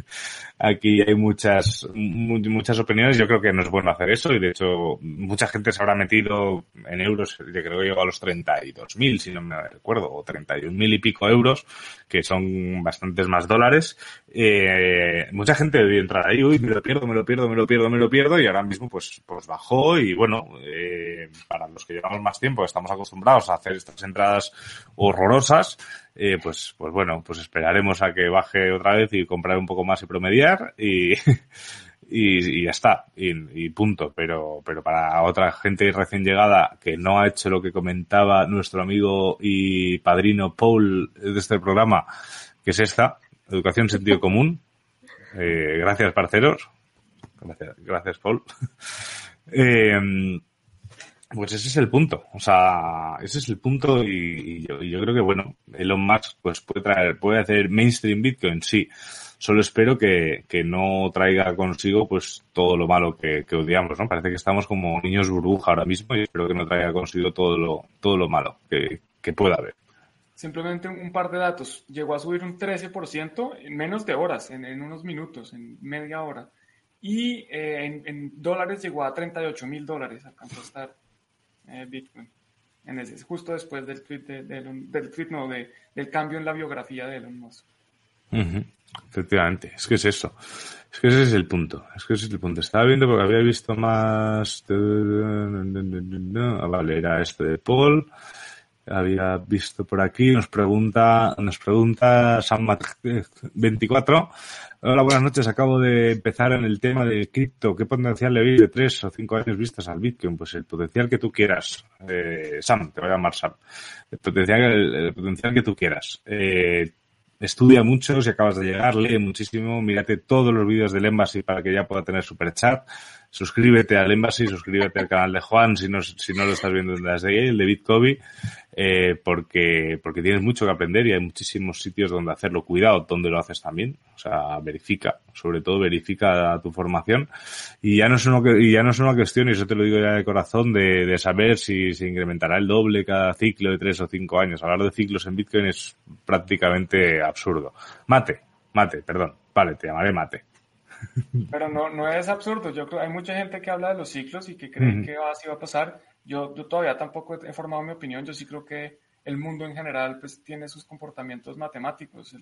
aquí hay muchas, muchas opiniones. Yo creo que no es bueno hacer eso y de hecho mucha gente se habrá metido en euros, yo creo que llegó a los 32.000, si no me recuerdo, o 31.000 y pico euros, que son bastantes más dólares. Eh, mucha gente debió entrar ahí, uy, me lo pierdo, me lo pierdo, me lo pierdo, me lo pierdo y ahora mismo pues, pues bajó y bueno, eh, para los que llevamos más tiempo, estamos acostumbrados a hacer estas entradas horrorosas, eh, pues, pues bueno, pues esperaremos a que baje otra vez y comprar un poco más y promediar y, y, ya está, y, punto. Pero, pero para otra gente recién llegada que no ha hecho lo que comentaba nuestro amigo y padrino Paul de este programa, que es esta, educación sentido común. Eh, gracias, parceros. Gracias, gracias Paul. eh, pues ese es el punto, o sea, ese es el punto y, yo, creo que bueno, Elon Musk pues puede traer, puede hacer mainstream Bitcoin, sí. Solo espero que, que no traiga consigo pues todo lo malo que, odiamos, ¿no? Parece que estamos como niños burbuja ahora mismo y espero que no traiga consigo todo lo, todo lo malo que, que pueda haber. Simplemente un par de datos. Llegó a subir un 13% en menos de horas, en, unos minutos, en media hora. Y eh, en, en, dólares llegó a 38 mil dólares, alcanzó a estar eh, Bitcoin. En ese, justo después del tweet, de, del tweet no, de, del cambio en la biografía de Elon Musk. Efectivamente, es que es eso. Es que ese es el punto. Es que ese es el punto. Estaba viendo porque había visto más. Ah, vale, era este de Paul. Había visto por aquí. Nos pregunta, nos pregunta Sam24 Hola, buenas noches. Acabo de empezar en el tema de cripto. ¿Qué potencial le veis de tres o cinco años vistas al Bitcoin? Pues el potencial que tú quieras. Eh, Sam, te voy a llamar Sam. El potencial, el, potencial que tú quieras. Eh, estudia mucho si acabas de llegar, lee muchísimo, mírate todos los vídeos del Embassy para que ya pueda tener super chat suscríbete al Embassy, suscríbete al canal de Juan si no, si no lo estás viendo desde ahí, el de Bitcoin, eh, porque, porque tienes mucho que aprender y hay muchísimos sitios donde hacerlo. Cuidado donde lo haces también. O sea, verifica, sobre todo verifica tu formación. Y ya no es una, y ya no es una cuestión, y eso te lo digo ya de corazón, de, de saber si se incrementará el doble cada ciclo de tres o cinco años. Hablar de ciclos en Bitcoin es prácticamente absurdo. Mate, Mate, perdón. Vale, te llamaré Mate. Pero no, no es absurdo. Yo creo hay mucha gente que habla de los ciclos y que cree que así va a pasar. Yo, yo todavía tampoco he formado mi opinión. Yo sí creo que el mundo en general pues tiene sus comportamientos matemáticos.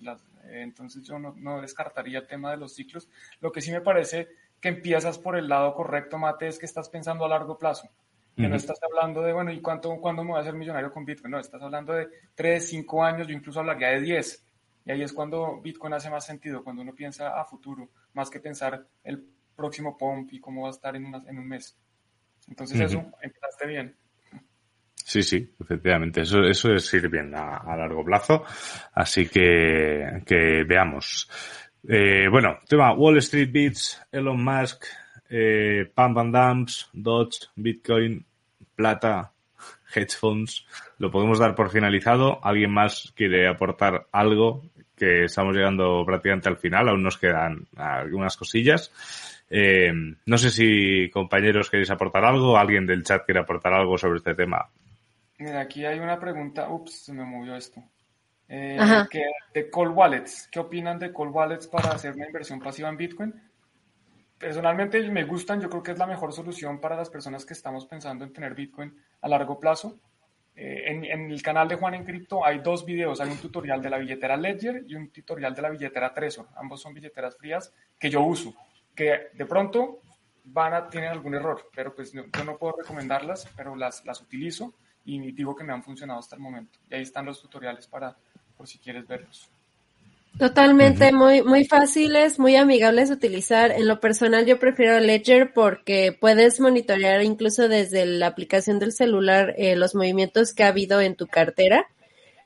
entonces yo no, no, descartaría el tema de los ciclos. Lo que sí me parece que empiezas por el lado correcto, Mate, es que estás pensando a largo plazo. Que no estás hablando de, bueno, ¿y cuánto, cuándo me voy a hacer millonario con Bitcoin? No, estás hablando de 3, 5 años, yo incluso hablaría de 10. Y ahí es cuando Bitcoin hace más sentido, cuando uno piensa a futuro, más que pensar el próximo pump y cómo va a estar en, en un mes. Entonces eso, empezaste bien. Sí, sí, efectivamente. Eso, eso es ir bien a, largo plazo. Así que, que veamos. Eh, bueno, tema Wall Street Beats, Elon Musk, eh, Pump and Dumps, Dodge, Bitcoin, plata, hedge funds. Lo podemos dar por finalizado. ¿Alguien más quiere aportar algo? Que estamos llegando prácticamente al final. Aún nos quedan algunas cosillas. Eh, no sé si compañeros queréis aportar algo, alguien del chat quiere aportar algo sobre este tema. Mira, aquí hay una pregunta. Ups, se me movió esto. Eh, que, de Cold Wallets. ¿Qué opinan de Cold Wallets para hacer una inversión pasiva en Bitcoin? Personalmente me gustan, yo creo que es la mejor solución para las personas que estamos pensando en tener Bitcoin a largo plazo. Eh, en, en, el canal de Juan en Cripto hay dos videos, hay un tutorial de la billetera Ledger y un tutorial de la billetera Trezor. Ambos son billeteras frías que yo uso, que de pronto van a tener algún error, pero pues yo no puedo recomendarlas, pero las, las utilizo y digo que me han funcionado hasta el momento. Y ahí están los tutoriales para, por si quieres verlos. Totalmente, muy, muy fáciles, muy amigables de utilizar. En lo personal yo prefiero Ledger porque puedes monitorear incluso desde la aplicación del celular eh, los movimientos que ha habido en tu cartera.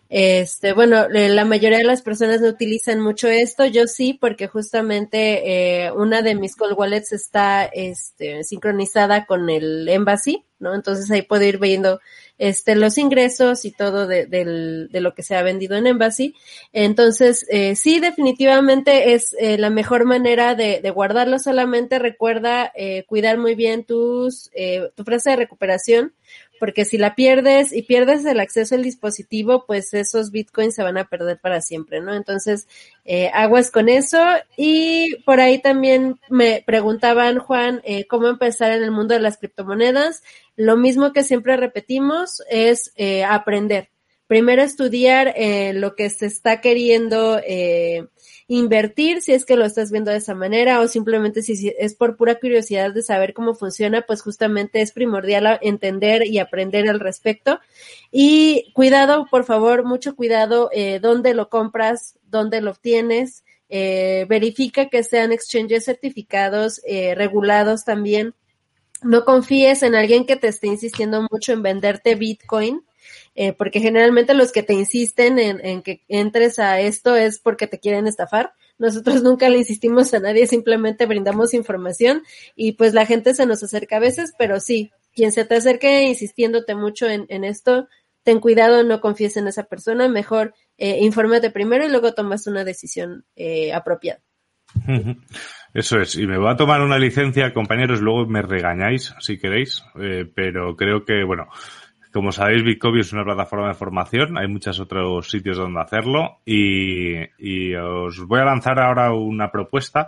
Este, bueno, la mayoría de las personas no utilizan mucho esto, yo sí, porque justamente eh, una de mis call wallets está este, sincronizada con el Embassy, ¿no? Entonces ahí puedo ir viendo este, los ingresos y todo de, de lo que se ha vendido en Embassy. Entonces, eh, sí, definitivamente es eh, la mejor manera de, de, guardarlo. Solamente recuerda eh, cuidar muy bien tus, eh, tu frase de recuperación, porque si la pierdes y pierdes el acceso al dispositivo, pues esos bitcoins se van a perder para siempre, ¿no? Entonces, eh, aguas con eso. Y por ahí también me preguntaban, Juan, eh, cómo empezar en el mundo de las criptomonedas. Lo mismo que siempre repetimos es eh, aprender. Primero estudiar eh, lo que se está queriendo eh, invertir, si es que lo estás viendo de esa manera, o simplemente si es por pura curiosidad de saber cómo funciona, pues justamente es primordial entender y aprender al respecto. Y cuidado, por favor, mucho cuidado, eh, dónde lo compras, dónde lo obtienes, eh, verifica que sean exchanges certificados, eh, regulados también. No confíes en alguien que te esté insistiendo mucho en venderte Bitcoin eh, porque generalmente los que te insisten en, que entres a esto es porque te quieren estafar. Nosotros nunca le insistimos a nadie, simplemente brindamos información y pues la gente se nos acerca a veces, pero sí, quien se te acerque insistiéndote mucho en, en esto, ten cuidado, no confíes en esa persona, mejor eh, infórmate primero y luego tomas una decisión eh, apropiada. Eso es, y me voy a tomar una licencia, compañeros, luego me regañáis si queréis, eh, pero creo que, bueno, como sabéis, Bitcoin es una plataforma de formación, hay muchos otros sitios donde hacerlo y, y os voy a lanzar ahora una propuesta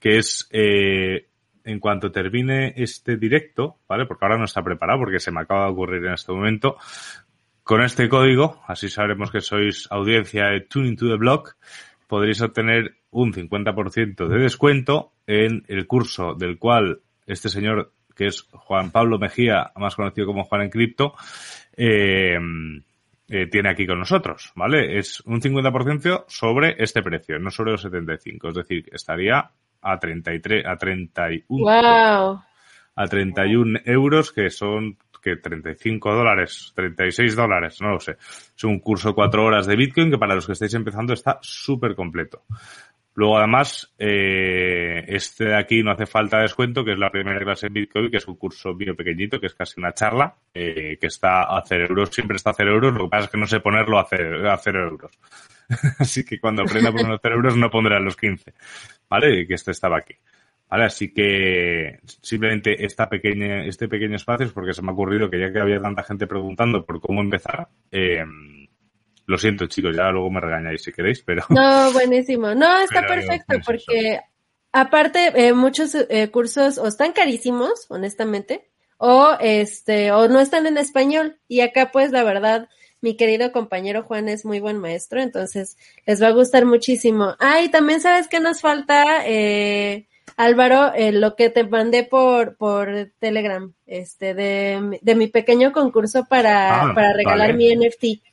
que es eh, en cuanto termine este directo, ¿vale? Porque ahora no está preparado porque se me acaba de ocurrir en este momento. Con este código, así sabremos que sois audiencia de Tuning to the Block, podréis obtener un 50% de descuento en el curso del cual este señor que es Juan Pablo Mejía, más conocido como Juan en Cripto, eh, eh, tiene aquí con nosotros, ¿vale? Es un 50% sobre este precio, no sobre los 75, es decir, estaría a 33, a 31, wow. a 31 euros, que son que 35 dólares, 36 dólares, no lo sé. Es un curso de cuatro horas de Bitcoin que para los que estáis empezando está súper completo. Luego, además, eh, este de aquí no hace falta descuento, que es la primera clase en Bitcoin, que es un curso bien pequeñito, que es casi una charla, eh, que está a cero euros, siempre está a cero euros, lo que pasa es que no sé ponerlo a cero, a cero euros. así que cuando aprenda poner a cero euros no pondré a los 15, ¿vale? Que este estaba aquí. ¿Vale? Así que simplemente esta pequeña, este pequeño espacio es porque se me ha ocurrido que ya que había tanta gente preguntando por cómo empezar, eh, Lo siento, chicos, ya luego me regañáis si queréis, pero... No, buenísimo. No, está perfecto porque aparte eh, muchos eh, cursos o están carísimos, honestamente, o este o no están en español y acá pues la verdad mi querido compañero Juan es muy buen maestro, entonces les va a gustar muchísimo. Ah, y también sabes que nos falta, eh, Álvaro, eh, lo que te mandé por, por Telegram, este, de, de mi pequeño concurso para, Ah, para regalar vale. mi NFT.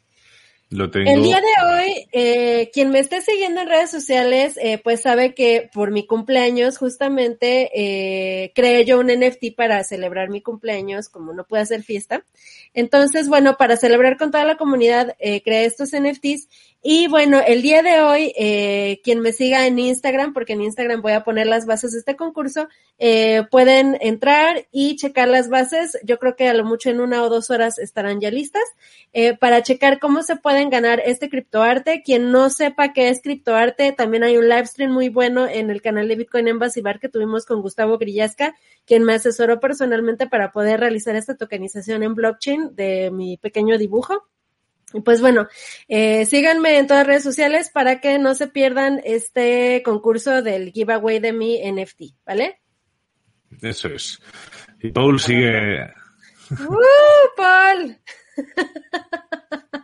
Lo tengo... El día de hoy, eh, quien me esté siguiendo en redes sociales, eh, pues sabe que por mi cumpleaños, justamente, eh, creé yo un NFT para celebrar mi cumpleaños, como no puede hacer fiesta. Entonces, bueno, para celebrar con toda la comunidad, eh, creé estos NFTs. Y bueno, el día de hoy, eh, quien me siga en Instagram, porque en Instagram voy a poner las bases de este concurso, pueden entrar y checar las bases. Yo creo que a lo mucho en una o dos horas estarán ya listas para checar cómo se pueden ganar este criptoarte. Quien no sepa qué es criptoarte, también hay un live stream muy bueno en el canal de Bitcoin Embassy Bar que tuvimos con Gustavo Grillasca, quien me asesoró personalmente para poder realizar esta tokenización en blockchain de mi pequeño dibujo. Y pues bueno, eh, síganme en todas las redes sociales para que no se pierdan este concurso del giveaway de mi NFT, ¿vale? Eso es. Y Paul sigue... ¡Uh, Paul!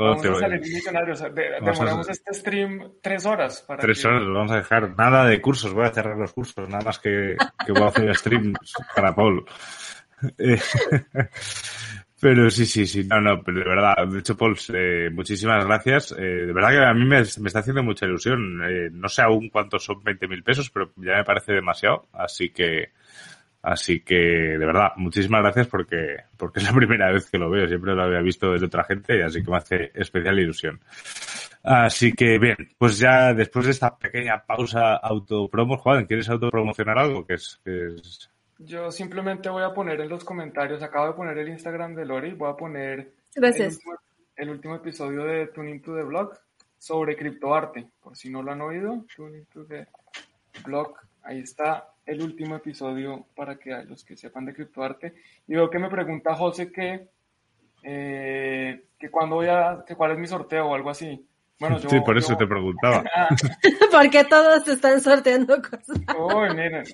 todo Vamos a salir millonarios. A- demoramos este stream tres horas. Para Tres que- horas, lo vamos a dejar. Nada de cursos, voy a cerrar los cursos, nada más que, que voy a hacer streams para Paul. Pero sí, sí, sí, no, no, pero de verdad, de hecho, Paul, eh, muchísimas gracias. Eh, de verdad que a mí me, me está haciendo mucha ilusión. Eh, no sé aún cuántos son 20 mil pesos, pero ya me parece demasiado. Así que, así que, de verdad, muchísimas gracias porque, porque es la primera vez que lo veo. Siempre lo había visto desde otra gente y así que me hace especial ilusión. Así que bien, pues ya después de esta pequeña pausa autopromo, Juan, ¿quieres autopromocionar algo? Que es, que es... Yo simplemente voy a poner en los comentarios, acabo de poner el Instagram de Lori, voy a poner el Gracias. último, el último episodio de Tuning to the Blog sobre criptoarte, por si no lo han oído, Tuning to the Blog, ahí está el último episodio para que a los que sepan de criptoarte. Y veo que me pregunta José que, eh, que cuándo voy a, que cuál es mi sorteo o algo así. Bueno, yo, sí, por eso yo- te preguntaba. Ah, Porque todos están sorteando cosas. uy, miren.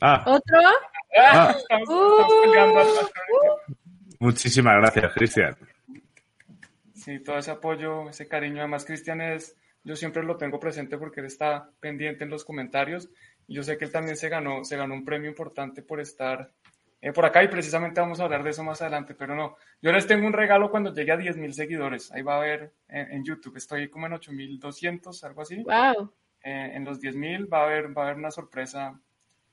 Ah, ¿Otro? Ah, estamos, estamos peleando al- al- muchísimas gracias, Cristian. Sí, todo ese apoyo, ese cariño. Además, Cristian es, yo siempre lo tengo presente porque él está pendiente en los comentarios. Y yo sé que él también se ganó, se ganó un premio importante por estar eh, por acá y precisamente vamos a hablar de eso más adelante. Pero no, yo les tengo un regalo cuando llegue a 10.000 seguidores. Ahí va a ver en, en YouTube. Estoy como en 8.200, algo así. Wow. Eh, en los 10.000 va a haber, va a haber una sorpresa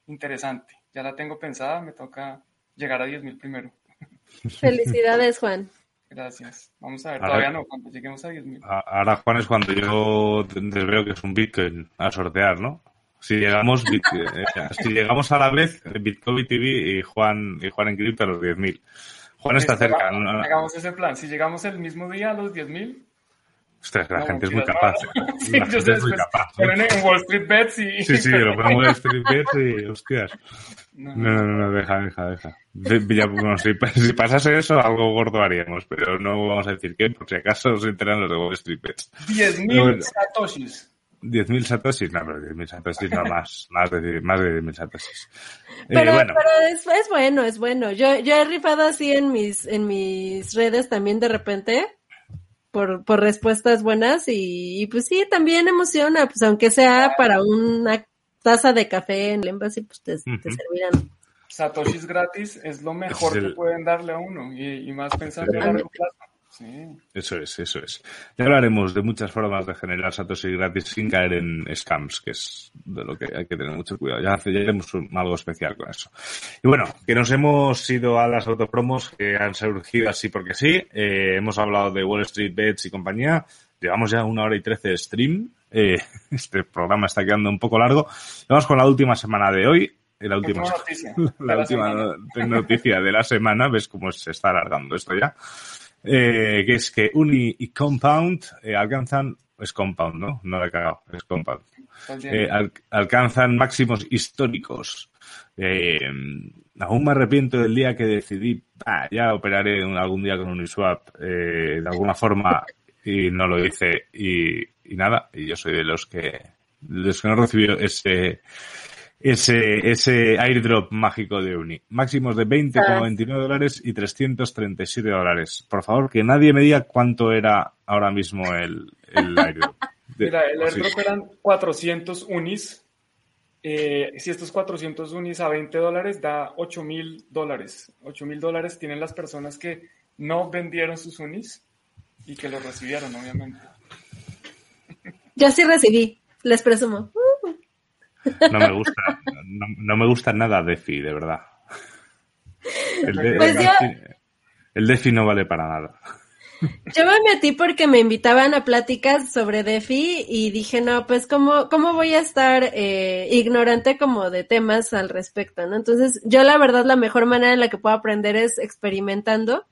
interesante. Ya la tengo pensada, me toca llegar a 10.000 primero. Felicidades, Juan. Gracias. Vamos a ver, todavía no, cuando lleguemos a 10.000. A- Ahora, Juan, es cuando yo les veo que es un Bitcoin a sortear, ¿no? Si llegamos, eh, si llegamos a la vez, Bitcoin TV y Juan, y Juan en cripto a los 10.000. Juan está cerca. Hagamos ese plan. Si llegamos el mismo día a los 10.000, Ostras, la no, gente es muy capaz. no. ¿eh? Sí, La yo gente es muy después capaz. ponen en Wall Street Bets y... Sí, sí, lo ponemos en Street Bets y, hostias. No, No, no, deja, deja, deja. De- ya, bueno, si, si pasase eso, algo gordo haríamos, pero no vamos a decir qué, por si acaso se enteran los de Wall Street Bets. 10.000 No, no. satoshis. 10.000 satoshis, no, pero 10.000 satoshis no más, más de, más de 10.000 satoshis. Eh, Pero, bueno, pero es, es bueno, es bueno. Yo, yo he rifado así en mis, en mis redes también de repente por, por respuestas buenas y, y pues sí, también emociona, pues aunque sea para una taza de café en el embassy, pues te, te Ujú. servirán. Satoshis gratis es lo mejor Es el- que pueden darle a uno y, y más pensando a largo plazo. Sí. eso es, eso es. Ya hablaremos de muchas formas de generar satoshis gratis sin caer en scams, que es de lo que hay que tener mucho cuidado. Ya, ya haremos un- algo especial con eso. Y bueno, que nos hemos ido a las autopromos que han surgido así porque sí. Eh, hemos hablado de Wall Street Bets y compañía. Llevamos ya una hora y trece de stream. Eh, este programa está quedando un poco largo. Vamos con la última semana de hoy. Eh, La última, noticia. la última semana. noticia de la semana. ¿Ves cómo se está alargando esto ya? Eh, que es que Uni y Compound eh, alcanzan, es Compound, ¿no? No lo he cagado, es Compound. Eh, al- alcanzan máximos históricos. Eh, aún me arrepiento del día que decidí, ah, ya operaré algún día con Uniswap eh, de alguna forma y no lo hice y, y nada, y yo soy de los que, de los que no recibió ese, ese, ese airdrop mágico de Uni. Máximos de 20,29 dólares y 337 dólares. Por favor, que nadie me diga cuánto era ahora mismo el, el airdrop. Mira, el airdrop eran 400 unis. Eh, si estos 400 unis a 20 dólares da 8 mil dólares. 8 mil dólares tienen las personas que no vendieron sus unis y que los recibieron, obviamente. Yo sí recibí, les presumo. No me gusta, no, no me gusta nada DeFi, de verdad. El, de- Pues yo- el DeFi no vale para nada. Yo me metí porque me invitaban a pláticas sobre DeFi y dije, no, pues cómo, cómo voy a estar eh, ignorante como de temas al respecto, ¿no? Entonces, yo la verdad la mejor manera en la que puedo aprender es experimentando.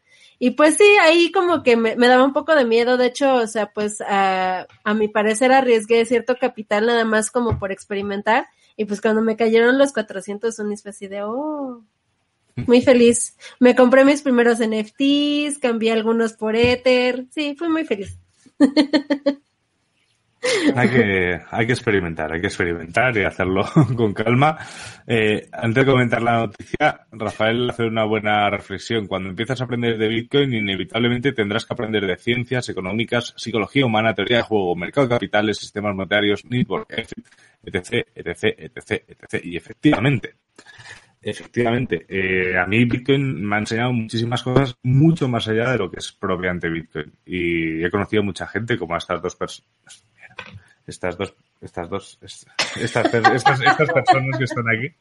Y pues sí, ahí como que me, me daba un poco de miedo, de hecho, o sea, pues a, a mi parecer arriesgué cierto capital nada más como por experimentar. Y pues cuando me cayeron los 400 unis fue así de, oh, muy feliz. Me compré mis primeros NFTs, cambié algunos por Ether. Sí, fui muy feliz. Hay que, experimentar, hay que experimentar y hacerlo con calma. Eh, antes de comentar la noticia, Rafael hace una buena reflexión. Cuando empiezas a aprender de Bitcoin, inevitablemente tendrás que aprender de ciencias económicas, psicología humana, teoría de juego, mercado de capitales, sistemas monetarios, network, etc, etc, etc, etc. Y efectivamente, Efectivamente, eh, a mí Bitcoin me ha enseñado muchísimas cosas mucho más allá de lo que es propiamente Bitcoin. Y he conocido mucha gente como a estas dos personas. Estas dos, estas dos, estas, estas, estas, personas que están aquí.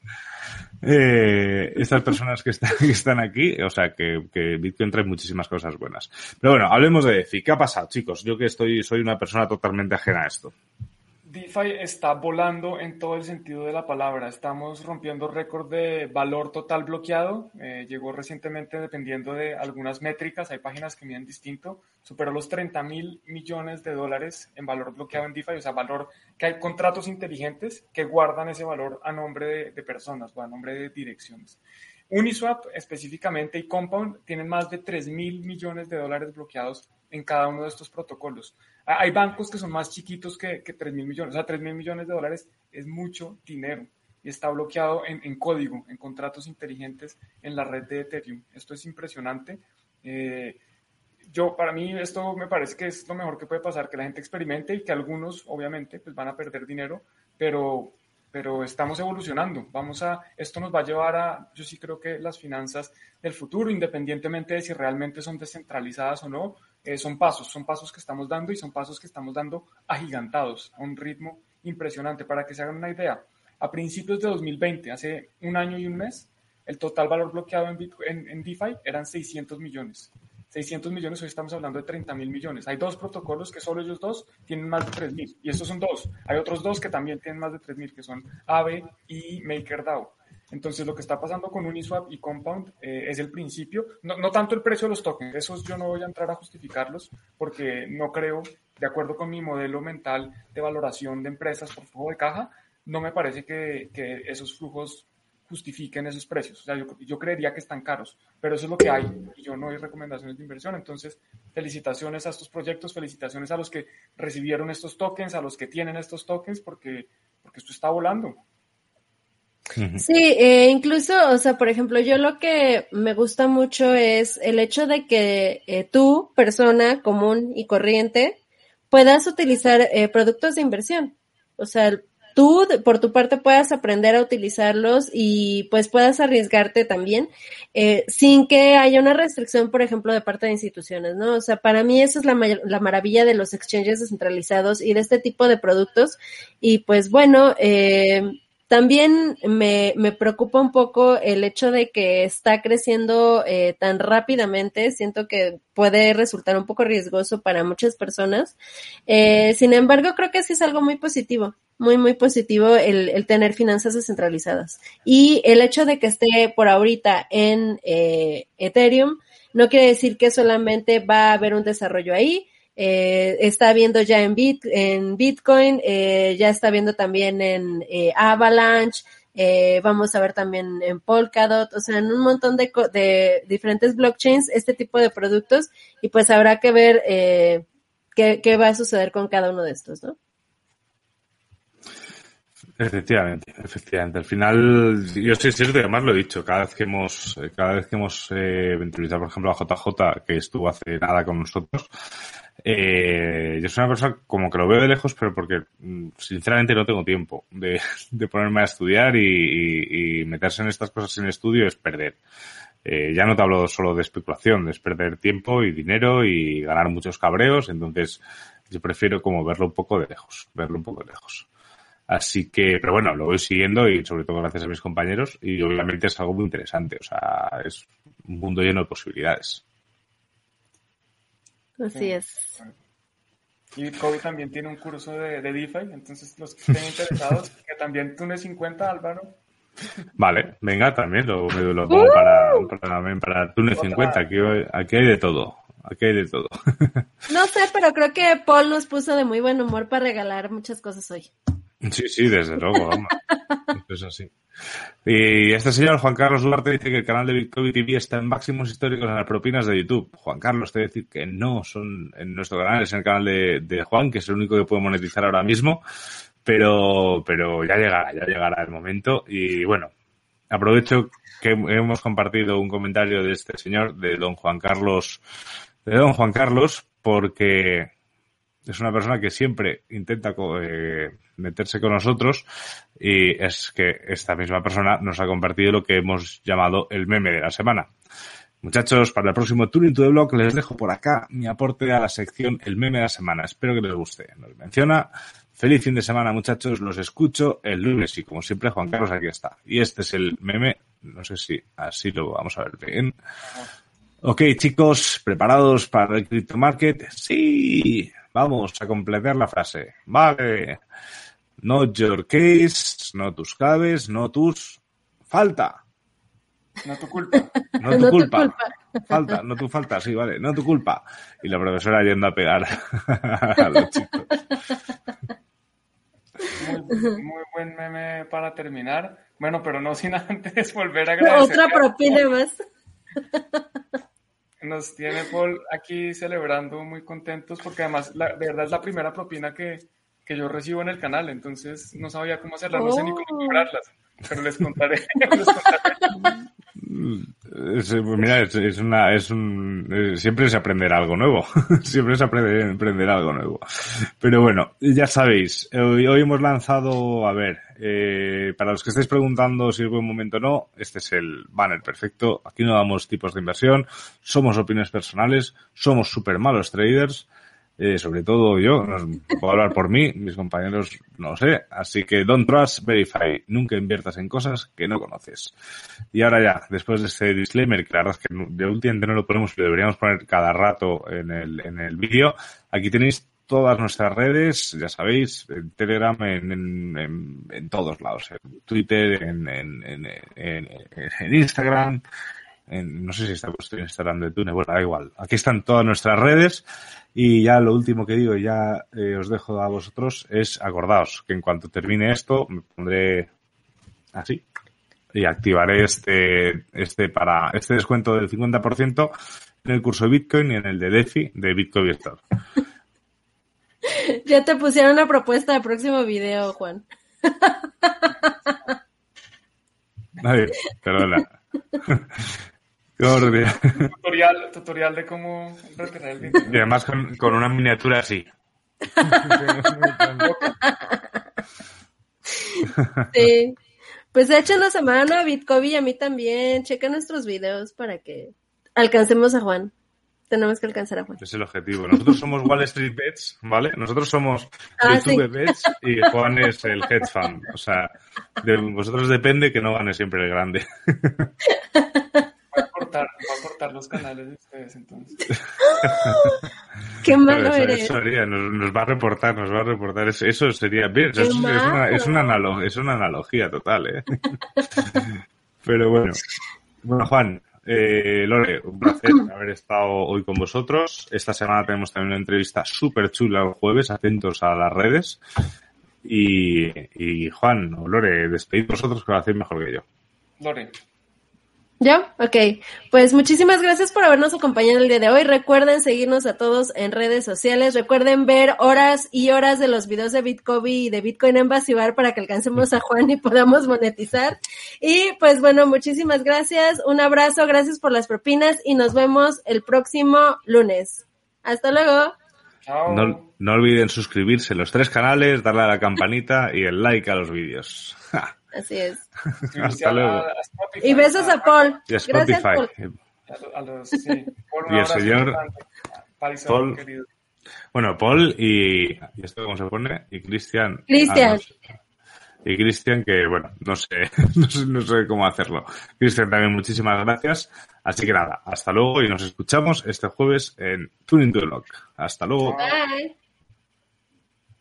Eh, estas personas que están, que están aquí, o sea que, que Bitcoin trae muchísimas cosas buenas. Pero bueno, hablemos de DeFi. ¿Qué ha pasado, chicos? Yo que estoy, soy una persona totalmente ajena a esto. DeFi está volando en todo el sentido de la palabra. Estamos rompiendo récord de valor total bloqueado. Eh, llegó recientemente, dependiendo de algunas métricas, hay páginas que miden distinto, superó los 30 mil millones de dólares en valor bloqueado en DeFi, o sea, valor que hay contratos inteligentes que guardan ese valor a nombre de, de personas o a nombre de direcciones. Uniswap específicamente y Compound tienen más de 3 mil millones de dólares bloqueados en cada uno de estos protocolos. Ah, Hay bancos que son más chiquitos que, que 3 mil millones, o sea, 3 mil millones de dólares es mucho dinero y está bloqueado en, en, código, en contratos inteligentes en la red de Ethereum. Esto es impresionante. Eh, yo, para mí, esto me parece que es lo mejor que puede pasar, que la gente experimente y que algunos, obviamente, pues van a perder dinero, pero, pero estamos evolucionando. Vamos a, esto nos va a llevar a, yo sí creo que las finanzas del futuro, independientemente de si realmente son descentralizadas o no, eh, son pasos, son pasos que estamos dando y son pasos que estamos dando agigantados a un ritmo impresionante. Para que se hagan una idea, a principios de 2020, hace un año y un mes, el total valor bloqueado en, Bitcoin, en, en DeFi eran 600 millones. 600 millones, hoy estamos hablando de 30 mil millones. Hay dos protocolos que solo ellos dos tienen más de 3 mil. Y estos son dos. Hay otros dos que también tienen más de 3 mil, que son Aave y MakerDAO. Entonces, lo que está pasando con Uniswap y Compound eh, es el principio, no, no, tanto el precio de los tokens, esos yo no voy a entrar a justificarlos porque no creo, de acuerdo con mi modelo mental de valoración de empresas por flujo de caja, no me parece que, que esos flujos justifiquen esos precios. O sea, yo, yo, creería que están caros, pero eso es lo que hay y yo no doy recomendaciones de inversión. Entonces, felicitaciones a estos proyectos, felicitaciones a los que recibieron estos tokens, a los que tienen estos tokens, porque, porque esto está volando. Sí, eh, incluso, o sea, por ejemplo, yo lo que me gusta mucho es el hecho de que eh, tú, persona común y corriente, puedas utilizar eh, productos de inversión. O sea, tú por tu parte puedas aprender a utilizarlos y pues puedas arriesgarte también eh, sin que haya una restricción, por ejemplo, de parte de instituciones, ¿no? O sea, para mí eso es la, la maravilla de los exchanges descentralizados y de este tipo de productos. Y pues bueno, eh, también me, me, preocupa un poco el hecho de que está creciendo eh, tan rápidamente. Siento que puede resultar un poco riesgoso para muchas personas. Eh, sin embargo, creo que sí es algo muy positivo, muy, muy positivo el, el, tener finanzas descentralizadas. Y el hecho de que esté por ahorita en eh, Ethereum no quiere decir que solamente va a haber un desarrollo ahí. Eh, está viendo ya en, Bit, en Bitcoin, eh, ya está viendo también en eh, Avalanche, eh, vamos a ver también en Polkadot, o sea, en un montón de, de diferentes blockchains este tipo de productos y pues habrá que ver qué, qué va a suceder con cada uno de estos, ¿no? Efectivamente, efectivamente. Al final, yo sí cierto, además lo he dicho, cada vez que hemos, cada vez que hemos eh, venturizado, por ejemplo, a JJ, que estuvo hace nada con nosotros, eh, soy una cosa como que lo veo de lejos, pero porque mm, sinceramente no tengo tiempo de, de ponerme a estudiar y, y, meterse en estas cosas sin estudio es perder. Eh, ya no te hablo solo de especulación, es perder tiempo y dinero y ganar muchos cabreos, entonces yo prefiero como verlo un poco de lejos, verlo un poco de lejos. Así que, pero bueno, lo voy siguiendo y sobre todo gracias a mis compañeros y obviamente es algo muy interesante, o sea, es un mundo lleno de posibilidades. Así es. Y Kobe también tiene un curso de, de DeFi, entonces los que estén interesados, que también Tune 50, Álvaro. Vale, venga, también lo, lo pongo para, para, para Tune 50, aquí, aquí hay de todo. Aquí hay de todo. No sé, pero creo que Paul nos puso de muy buen humor para regalar muchas cosas hoy. Sí, sí, desde luego, vamos. es así. Y este señor, Juan Carlos Duarte, dice que el canal de Bitcoin TV está en máximos históricos en las propinas de YouTube. Juan Carlos, te voy a decir que no son en nuestro canal, es en el canal de, de, Juan, que es el único que puede monetizar ahora mismo. Pero, pero ya llegará, ya llegará el momento. Y bueno, aprovecho que hemos compartido un comentario de este señor, de don Juan Carlos, de don Juan Carlos, porque es una persona que siempre intenta eh, meterse con nosotros y es que esta misma persona nos ha compartido lo que hemos llamado el meme de la semana. Muchachos, para el próximo Turing to the Blog les dejo por acá mi aporte a la sección El meme de la semana. Espero que les guste. Nos menciona. Feliz fin de semana, muchachos. Los escucho el lunes y como siempre, Juan Carlos aquí está. Y este es el meme. No sé si así lo vamos a ver bien. Ok, chicos, ¿preparados para el Crypto Market? Sí. Vamos a completar la frase. Vale. Not your case, no tus cabes, no tus falta. No tu culpa. No tu, no culpa. tu culpa. Falta, no tu falta, sí, vale, no tu culpa. Y la profesora yendo a pegar a los chicos. Muy, muy, buen meme para terminar. Bueno, pero no sin antes volver a agradecer. Otra propina más. Nos tiene Paul aquí celebrando, muy contentos, porque además, la, de verdad, es la primera propina que, que yo recibo en el canal, entonces no sabía cómo hacerla, no sé ni cómo cobrarlas, pero les contaré. les contaré. Es, mira, es, una, es un, siempre es aprender algo nuevo. siempre es aprender algo nuevo. Pero bueno, ya sabéis, hoy, hoy hemos lanzado, a ver, eh, para los que estáis preguntando si es buen momento o no, este es el banner perfecto. Aquí no damos tipos de inversión, somos opiniones personales, somos super malos traders. Eh, sobre todo yo, no puedo hablar por mí, mis compañeros no sé, así que don't trust, verify, nunca inviertas en cosas que no conoces. Y ahora ya, después de este disclaimer, que la verdad es que de últimamente no lo ponemos, pero deberíamos poner cada rato en el, en el vídeo, aquí tenéis todas nuestras redes, ya sabéis, en Telegram, en, en, en, en todos lados, en Twitter, en, en Instagram, no sé si está puesto en Instagram de Tune, bueno, da igual. Aquí están todas nuestras redes y ya lo último que digo, ya eh, os dejo a vosotros, es acordaos que en cuanto termine esto me pondré así y activaré este, este para, este descuento del 50% en el curso de Bitcoin y en el de DeFi de Bitcoin Virtual. Ya te pusieron una propuesta de próximo video, Juan. Ay, perdona. tutorial, tutorial de cómo retirar el Bitcoin. Y además con, con una miniatura así. sí. Pues de hecho la semana a Bitcoin y a mí también. Checa nuestros videos para que alcancemos a Juan. Tenemos que alcanzar a Juan. Es el objetivo. Nosotros somos Wall Street Bets, ¿vale? Nosotros somos Ah, YouTube sí. Bets y Juan es el hedge fund. O sea, de vosotros depende que no gane siempre el grande. Voy a cortar, voy a cortar los canales de ustedes entonces. Qué malo Eso- eres. eso haría, nos, nos va a reportar, nos va a reportar. Es- Eso sería bien. Eso es, es una, es, una es una analogía total, ¿eh? Pero bueno. Bueno, Juan, eh, Lore, un placer haber estado hoy con vosotros. Esta semana tenemos también una entrevista súper chula el jueves. Atentos a las redes. Y, y Juan o Lore, despedid vosotros que lo hacéis mejor que yo. Lore. ¿Yo? Ok. Pues muchísimas gracias por habernos acompañado el día de hoy. Recuerden seguirnos a todos en redes sociales. Recuerden ver horas y horas de los videos de Bitcoin y de Bitcoin Embassy Bar para que alcancemos a Juan y podamos monetizar. Y pues bueno, muchísimas gracias. Un abrazo. Gracias por las propinas y nos vemos el próximo lunes. Hasta luego. Chao. No, no olviden suscribirse en los tres canales, darle a la campanita y el like a los vídeos. Así es. Hasta luego. a. Y besos a Paul. Y a Spotify. Gracias, Paul. A lo- a los- sí, por un Y el señor Paul. querido. Bueno, Paul y, y esto cómo se pone, y Cristian. Cristian. Ah, sé. Y Cristian, que bueno, no sé, no sé, no sé cómo hacerlo. Cristian, también muchísimas gracias. Así que nada, hasta luego y nos escuchamos este jueves en Tuning to the Lock. Hasta luego. Bye.